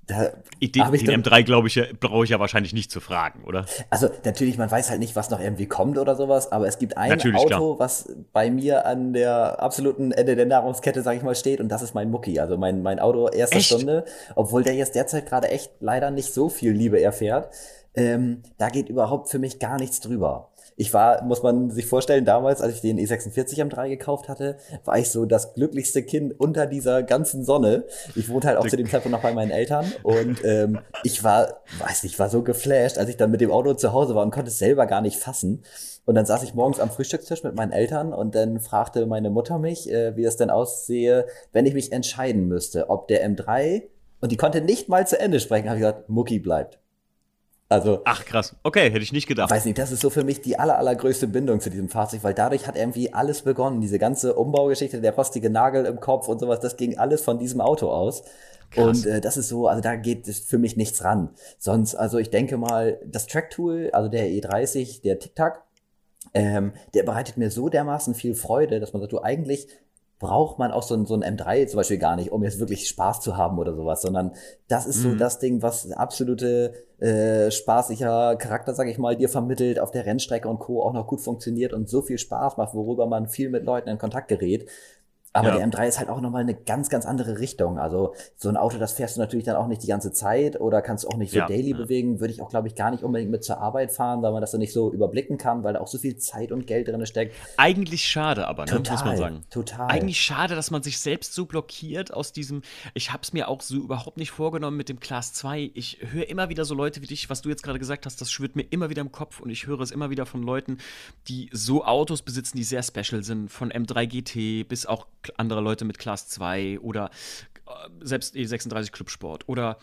Da den, den M3, glaube ich, brauche ich ja wahrscheinlich nicht zu fragen, oder? Also natürlich, man weiß halt nicht, was noch irgendwie kommt oder sowas, aber es gibt ein natürlich, Auto, klar. was bei mir an der absoluten Ende der Nahrungskette, sag ich mal, steht und das ist mein Mucki, also mein, mein Auto erster echt? Stunde, obwohl der jetzt derzeit gerade echt leider nicht so viel Liebe erfährt. Ähm, da geht überhaupt für mich gar nichts drüber ich war, muss man sich vorstellen, damals, als ich den E46 M3 gekauft hatte, war ich so das glücklichste Kind unter dieser ganzen Sonne. Ich wohnte halt auch zu dem Zeitpunkt noch bei meinen Eltern und ähm, ich war, weiß nicht, war so geflasht, als ich dann mit dem Auto zu Hause war und konnte es selber gar nicht fassen. Und dann saß ich morgens am Frühstückstisch mit meinen Eltern und dann fragte meine Mutter mich, äh, wie es denn aussehe, wenn ich mich entscheiden müsste, ob der M3 und die konnte nicht mal zu Ende sprechen, habe ich gesagt, Mucki bleibt. Also, Ach krass, okay, hätte ich nicht gedacht. Weiß nicht, das ist so für mich die aller, allergrößte Bindung zu diesem Fahrzeug, weil dadurch hat irgendwie alles begonnen. Diese ganze Umbaugeschichte, der rostige Nagel im Kopf und sowas, das ging alles von diesem Auto aus. Krass. Und äh, das ist so, also da geht für mich nichts ran. Sonst, also ich denke mal, das Track-Tool, also der E30, der Tic-Tac, ähm, der bereitet mir so dermaßen viel Freude, dass man sagt, du eigentlich braucht man auch so ein, so ein M3 zum Beispiel gar nicht, um jetzt wirklich Spaß zu haben oder sowas, sondern das ist so mhm. das Ding, was absolute äh, spaßiger Charakter, sag ich mal, dir vermittelt, auf der Rennstrecke und Co. auch noch gut funktioniert und so viel Spaß macht, worüber man viel mit Leuten in Kontakt gerät. Aber ja. der M3 ist halt auch nochmal eine ganz, ganz andere Richtung. Also so ein Auto, das fährst du natürlich dann auch nicht die ganze Zeit oder kannst du auch nicht so ja. daily ja. bewegen. Würde ich auch, glaube ich, gar nicht unbedingt mit zur Arbeit fahren, weil man das dann nicht so überblicken kann, weil da auch so viel Zeit und Geld drin steckt. Eigentlich schade aber, ne? total, muss man sagen. Total. Eigentlich schade, dass man sich selbst so blockiert aus diesem, ich habe es mir auch so überhaupt nicht vorgenommen mit dem Class 2. Ich höre immer wieder so Leute wie dich, was du jetzt gerade gesagt hast, das schwirrt mir immer wieder im Kopf und ich höre es immer wieder von Leuten, die so Autos besitzen, die sehr special sind, von M3 GT bis auch andere Leute mit Class 2 oder äh, selbst E36 Clubsport oder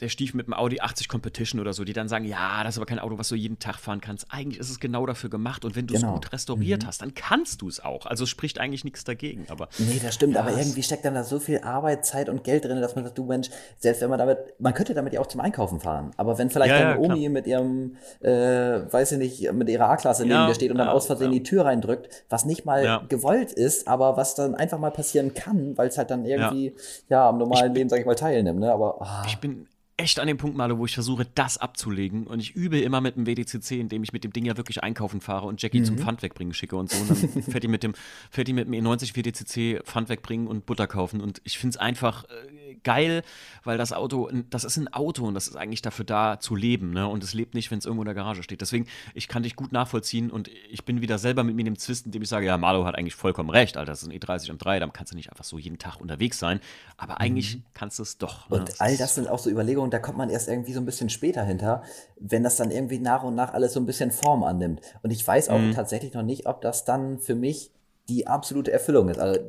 der Stief mit dem Audi 80 Competition oder so, die dann sagen, ja, das ist aber kein Auto, was du jeden Tag fahren kannst. Eigentlich ist es genau dafür gemacht und wenn du es genau. gut restauriert mhm. hast, dann kannst du es auch. Also es spricht eigentlich nichts dagegen. Aber nee, das stimmt, ja, aber irgendwie steckt dann da so viel Arbeit, Zeit und Geld drin, dass man sagt, du Mensch, selbst wenn man damit, man könnte damit ja auch zum Einkaufen fahren, aber wenn vielleicht ja, deine ja, Omi mit ihrem, äh, weiß ich nicht, mit ihrer A-Klasse neben dir steht und dann aus Versehen die Tür reindrückt, was nicht mal gewollt ist, aber was dann einfach mal passieren kann, weil es halt dann irgendwie ja, am normalen ich, Leben, sag ich mal, teilnimmt. Ne? Aber oh. ich bin echt an dem Punkt mal, wo ich versuche, das abzulegen. Und ich übe immer mit dem WDCC, indem ich mit dem Ding ja wirklich einkaufen fahre und Jackie mhm. zum Pfand wegbringen schicke und so. Und dann fährt die mit dem, fährt die mit dem E90 WDCC Pfand wegbringen und Butter kaufen. Und ich finde es einfach äh, geil, weil das Auto, das ist ein Auto und das ist eigentlich dafür da zu leben. Ne? Und es lebt nicht, wenn es irgendwo in der Garage steht. Deswegen, ich kann dich gut nachvollziehen und ich bin wieder selber mit mir in dem Zwist, indem ich sage, ja, Marlo hat eigentlich vollkommen recht, Alter, das ist ein E30 M3, dann kannst du nicht einfach so jeden Tag unterwegs sein. Aber eigentlich mhm. kannst du es doch. Ne? Und all das sind auch so Überlegungen, da kommt man erst irgendwie irgendwie so ein bisschen später hinter, wenn das dann irgendwie nach und nach alles so ein bisschen Form annimmt. Und ich weiß auch mhm. tatsächlich noch nicht, ob das dann für mich die absolute Erfüllung ist. Also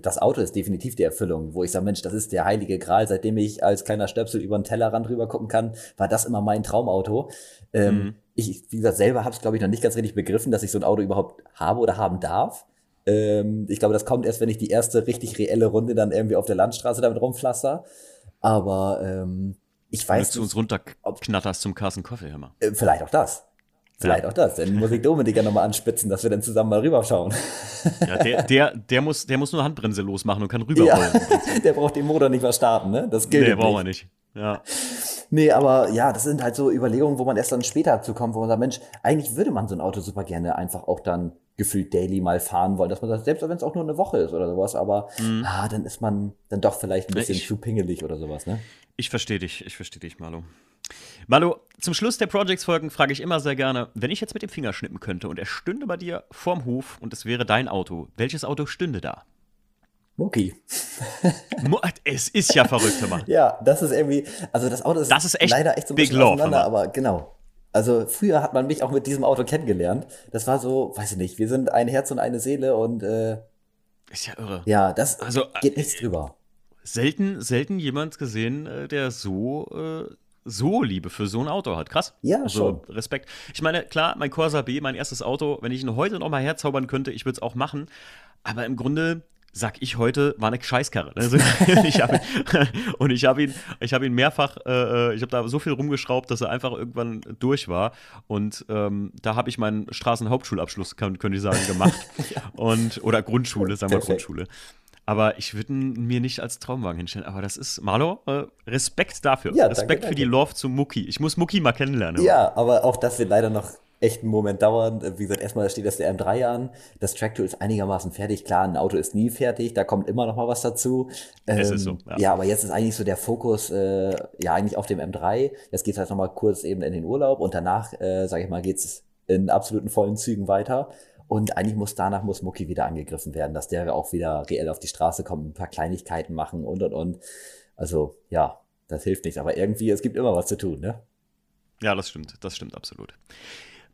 das Auto ist definitiv die Erfüllung, wo ich sage, Mensch, das ist der heilige Gral. Seitdem ich als kleiner Stöpsel über den Tellerrand rüber gucken kann, war das immer mein Traumauto. Ähm, mhm. Ich, wie gesagt, selber habe es, glaube ich, noch nicht ganz richtig begriffen, dass ich so ein Auto überhaupt habe oder haben darf. Ähm, ich glaube, das kommt erst, wenn ich die erste richtig reelle Runde dann irgendwie auf der Landstraße damit rumpflaster. Aber ähm, ich weiß. Wenn du zu uns runterknatterst zum Carsten mal. Äh, vielleicht auch das. Vielleicht ja. auch das. Dann muss ich Dominik ja nochmal anspitzen, dass wir dann zusammen mal rüberschauen. Ja, der, der, der, muss, der muss nur Handbremse losmachen und kann rüberrollen. Ja, der braucht den Motor nicht mal starten, ne? Das gilt. Nee, braucht man nicht. Ja. Nee, aber ja, das sind halt so Überlegungen, wo man erst dann später zu kommt, wo man sagt, Mensch, eigentlich würde man so ein Auto super gerne einfach auch dann gefühlt daily mal fahren wollen, dass man sagt, selbst wenn es auch nur eine Woche ist oder sowas, aber mhm. ah, dann ist man dann doch vielleicht ein bisschen ich, zu pingelig oder sowas, ne? Ich verstehe dich, ich verstehe dich, Malo. Malo, zum Schluss der Projects-Folgen frage ich immer sehr gerne, wenn ich jetzt mit dem Finger schnippen könnte und er stünde bei dir vorm Hof und es wäre dein Auto, welches Auto stünde da? Mucki. es ist ja verrückt, Mann. Ja, das ist irgendwie, also das Auto ist, das ist echt leider echt so ein bisschen Love, auseinander, aber genau. Also früher hat man mich auch mit diesem Auto kennengelernt. Das war so, weiß ich nicht, wir sind ein Herz und eine Seele und äh, ist ja irre. Ja, das also, geht nichts drüber selten, selten jemand gesehen, äh, der so, äh, so Liebe für so ein Auto hat. Krass. Ja, also, schon. Respekt. Ich meine, klar, mein Corsa B, mein erstes Auto, wenn ich ihn heute noch mal herzaubern könnte, ich würde es auch machen. Aber im Grunde sag ich heute, war eine Scheißkarre. Also, ich hab ihn, und ich habe ihn, ich habe ihn mehrfach, äh, äh ich habe da so viel rumgeschraubt, dass er einfach irgendwann durch war. Und ähm, da habe ich meinen Straßenhauptschulabschluss, könnte ich sagen, gemacht. ja. Und oder Grundschule, sagen wir Grundschule. Aber ich würde ihn mir nicht als Traumwagen hinstellen. Aber das ist, Marlo, äh, Respekt dafür. Ja, Respekt danke, für die Love zu Mucki. Ich muss Mucki mal kennenlernen. Ja, aber auch das wird leider noch echt einen Moment dauern. Wie gesagt, erstmal steht das der M3 an. Das Tracktool ist einigermaßen fertig. Klar, ein Auto ist nie fertig. Da kommt immer noch mal was dazu. Ähm, es ist so. Ähm, ja. ja. aber jetzt ist eigentlich so der Fokus äh, ja eigentlich auf dem M3. Jetzt geht es halt noch mal kurz eben in den Urlaub und danach, äh, sage ich mal, geht es in absoluten vollen Zügen weiter. Und eigentlich muss danach muss Mucki wieder angegriffen werden, dass der auch wieder reell auf die Straße kommt, ein paar Kleinigkeiten machen und und und. Also ja, das hilft nicht. Aber irgendwie, es gibt immer was zu tun, ne? Ja, das stimmt. Das stimmt absolut.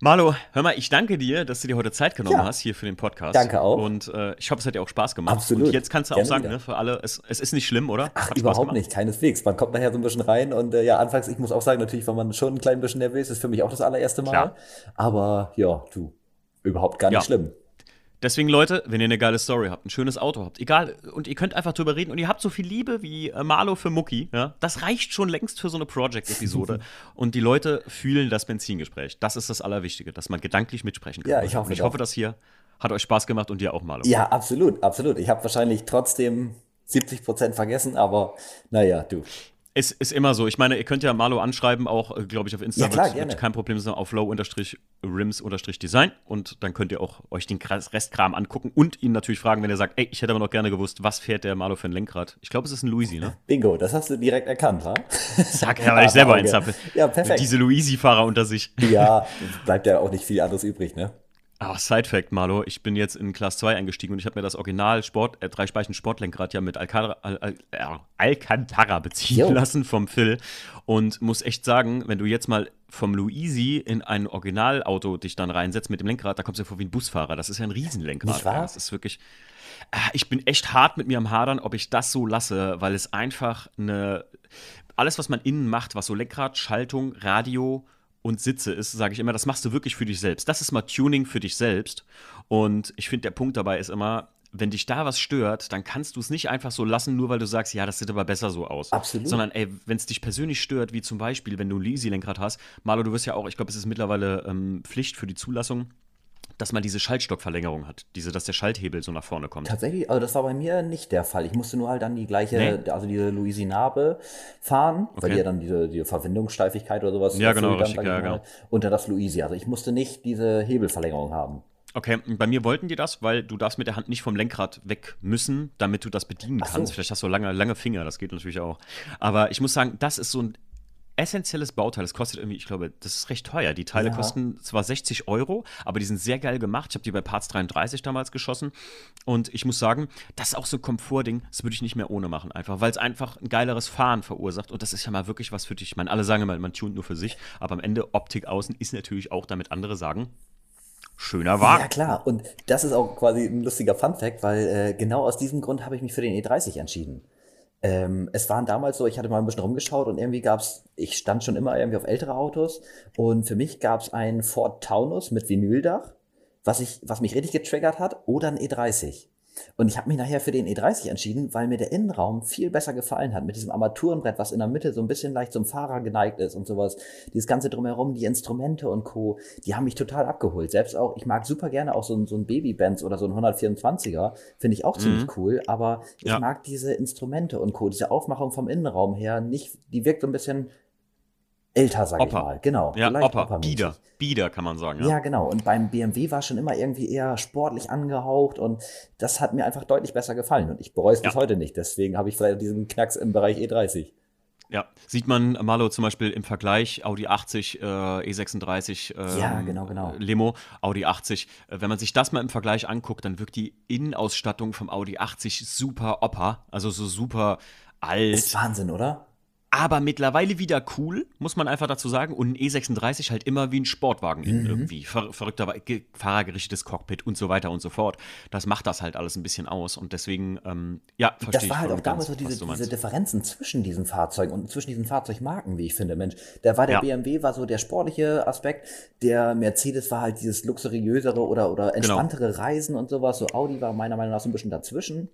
Marlo, hör mal, ich danke dir, dass du dir heute Zeit genommen ja. hast hier für den Podcast. Danke auch. Und äh, ich hoffe, es hat dir auch Spaß gemacht. Absolut. Und jetzt kannst du auch sagen, ne, für alle, es, es, ist nicht schlimm, oder? Ach, überhaupt nicht, keineswegs. Man kommt nachher so ein bisschen rein und äh, ja, anfangs, ich muss auch sagen, natürlich war man schon ein klein bisschen nervös, ist für mich auch das allererste Mal. Klar. Aber ja, du, überhaupt gar nicht ja. schlimm. Deswegen, Leute, wenn ihr eine geile Story habt, ein schönes Auto habt, egal, und ihr könnt einfach drüber reden und ihr habt so viel Liebe wie äh, Marlo für Mucki, ja, das reicht schon längst für so eine Project-Episode. und die Leute fühlen das Benzingespräch. Das ist das Allerwichtige, dass man gedanklich mitsprechen kann. Ja, ich hoffe, und ich hoffe, das hier hat euch Spaß gemacht und dir auch, Marlo. Ja, absolut, absolut. Ich habe wahrscheinlich trotzdem 70 Prozent vergessen, aber naja, du. Es ist immer so. Ich meine, ihr könnt ja Marlo anschreiben, auch, äh, glaube ich, auf Instagram. Ja, klar, gerne. kein Problem, sondern auf low-rims-design. Und dann könnt ihr auch euch den Restkram angucken und ihn natürlich fragen, wenn er sagt, ey, ich hätte aber noch gerne gewusst, was fährt der Marlo für ein Lenkrad? Ich glaube, es ist ein Luisi, ne? Bingo, das hast du direkt erkannt, wa? Sag ja, weil ich selber eins habe. Ja, perfekt. Diese Luisi-Fahrer unter sich. Ja, bleibt ja auch nicht viel anderes übrig, ne? Ah, Side-Fact, Marlo, ich bin jetzt in Class 2 eingestiegen und ich habe mir das Original Sport, äh, drei Speichen Sportlenkrad ja mit Alcantara, Al, Al, äh, Alcantara beziehen Yo. lassen vom Phil und muss echt sagen, wenn du jetzt mal vom Luisi in ein Originalauto dich dann reinsetzt mit dem Lenkrad, da kommst du ja vor wie ein Busfahrer. Das ist ja ein Riesenlenkrad. Nicht wahr? Das ist wirklich. Ah, ich bin echt hart mit mir am Hadern, ob ich das so lasse, weil es einfach eine alles, was man innen macht, was so Lenkrad, Schaltung, Radio und Sitze ist, sage ich immer, das machst du wirklich für dich selbst. Das ist mal Tuning für dich selbst. Und ich finde, der Punkt dabei ist immer, wenn dich da was stört, dann kannst du es nicht einfach so lassen, nur weil du sagst, ja, das sieht aber besser so aus. Absolut. Sondern, ey, wenn es dich persönlich stört, wie zum Beispiel, wenn du ein Easy-Lenkrad hast, Malo, du wirst ja auch, ich glaube, es ist mittlerweile ähm, Pflicht für die Zulassung, dass man diese Schaltstockverlängerung hat, diese, dass der Schalthebel so nach vorne kommt. Tatsächlich, also das war bei mir nicht der Fall. Ich musste nur halt dann die gleiche, nee. also diese Louisinabe fahren, okay. weil die ja dann diese, diese Verbindungssteifigkeit oder sowas. Ja, genau, richtig, ja, genau. Dann das Louisi. Also ich musste nicht diese Hebelverlängerung haben. Okay, bei mir wollten die das, weil du darfst mit der Hand nicht vom Lenkrad weg müssen, damit du das bedienen kannst. So. Vielleicht hast du lange, lange Finger, das geht natürlich auch. Aber ich muss sagen, das ist so ein essentielles Bauteil. Das kostet irgendwie, ich glaube, das ist recht teuer. Die Teile ja. kosten zwar 60 Euro, aber die sind sehr geil gemacht. Ich habe die bei Parts 33 damals geschossen. Und ich muss sagen, das ist auch so ein Komfortding, das würde ich nicht mehr ohne machen, einfach, weil es einfach ein geileres Fahren verursacht. Und das ist ja mal wirklich was für dich. Ich meine, alle sagen immer, man tunt nur für sich, aber am Ende Optik außen ist natürlich auch, damit andere sagen, schöner Wagen. Ja, klar. Und das ist auch quasi ein lustiger Fun-Fact, weil äh, genau aus diesem Grund habe ich mich für den E30 entschieden. Ähm, es waren damals so, ich hatte mal ein bisschen rumgeschaut und irgendwie gab es, ich stand schon immer irgendwie auf ältere Autos und für mich gab es einen Ford Taunus mit Vinyldach, was, ich, was mich richtig getriggert hat, oder ein E30. Und ich habe mich nachher für den E30 entschieden, weil mir der Innenraum viel besser gefallen hat. Mit diesem Armaturenbrett, was in der Mitte so ein bisschen leicht zum Fahrer geneigt ist und sowas. Dieses ganze drumherum, die Instrumente und Co., die haben mich total abgeholt. Selbst auch, ich mag super gerne auch so, ein, so ein Baby-Benz oder so ein 124er. Finde ich auch mhm. ziemlich cool. Aber ich ja. mag diese Instrumente und Co., diese Aufmachung vom Innenraum her nicht, die wirkt so ein bisschen älter, sag Opa. ich mal. Genau. Ja, Opa. Opa Bieder. Bieder kann man sagen. Ja. ja, genau. Und beim BMW war schon immer irgendwie eher sportlich angehaucht und das hat mir einfach deutlich besser gefallen und ich bereue es ja. bis heute nicht. Deswegen habe ich vielleicht diesen Knacks im Bereich E30. Ja, sieht man Malo zum Beispiel im Vergleich Audi 80, äh, E36, äh, ja, genau, genau. Limo, Audi 80. Äh, wenn man sich das mal im Vergleich anguckt, dann wirkt die Innenausstattung vom Audi 80 super Opa, also so super alt. Das ist Wahnsinn, oder? Aber mittlerweile wieder cool, muss man einfach dazu sagen. Und ein E36 halt immer wie ein Sportwagen mhm. irgendwie. Ver verrückter fahrergerichtetes Cockpit und so weiter und so fort. Das macht das halt alles ein bisschen aus. Und deswegen, ähm, ja, verstehe ich. Das war halt auch damals so diese, diese Differenzen zwischen diesen Fahrzeugen und zwischen diesen Fahrzeugmarken, wie ich finde. Mensch, da war der ja. BMW war so der sportliche Aspekt, der Mercedes war halt dieses luxuriösere oder, oder genau. entspanntere genau. Reisen und sowas. So Audi war meiner Meinung nach so ein bisschen dazwischen.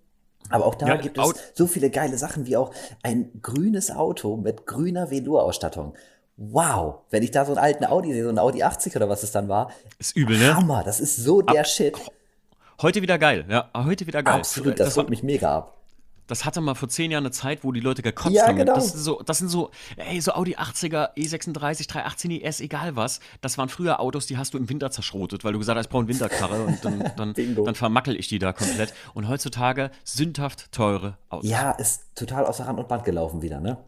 Aber auch da ja, gibt es so viele geile Sachen wie auch ein grünes Auto mit grüner Velour-Ausstattung. Wow, wenn ich da so einen alten Audi sehe, so ein Audi 80 oder was es dann war. Ist übel, ne? Hammer, das ist so der Ab, Shit. Heute wieder geil, ja, heute wieder geil. Absolut, das, das holt mich mega ab das hatte mal vor zehn Jahren eine Zeit, wo die Leute gekotzt ja, haben. Genau. Das, sind so, das sind so, ey, so Audi 80er, E36, 318 ES, egal was. Das waren früher Autos, die hast du im Winter zerschrotet, weil du gesagt hast, ich brauche eine Winterkarre und dann, dann, dann vermackel ich die da komplett. Und heutzutage sündhaft teure Autos. Ja, ist total außer Rand und Band gelaufen wieder, ne?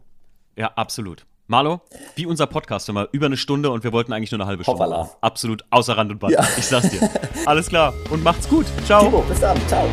Ja, absolut. Marlo, wie unser Podcast immer, über eine Stunde und wir wollten eigentlich nur eine halbe Stunde. Hoppala. Absolut außer Rand und Band. Ja. Ich sag's dir. Alles klar und macht's gut. Ciao. Timo, bis dann. Ciao.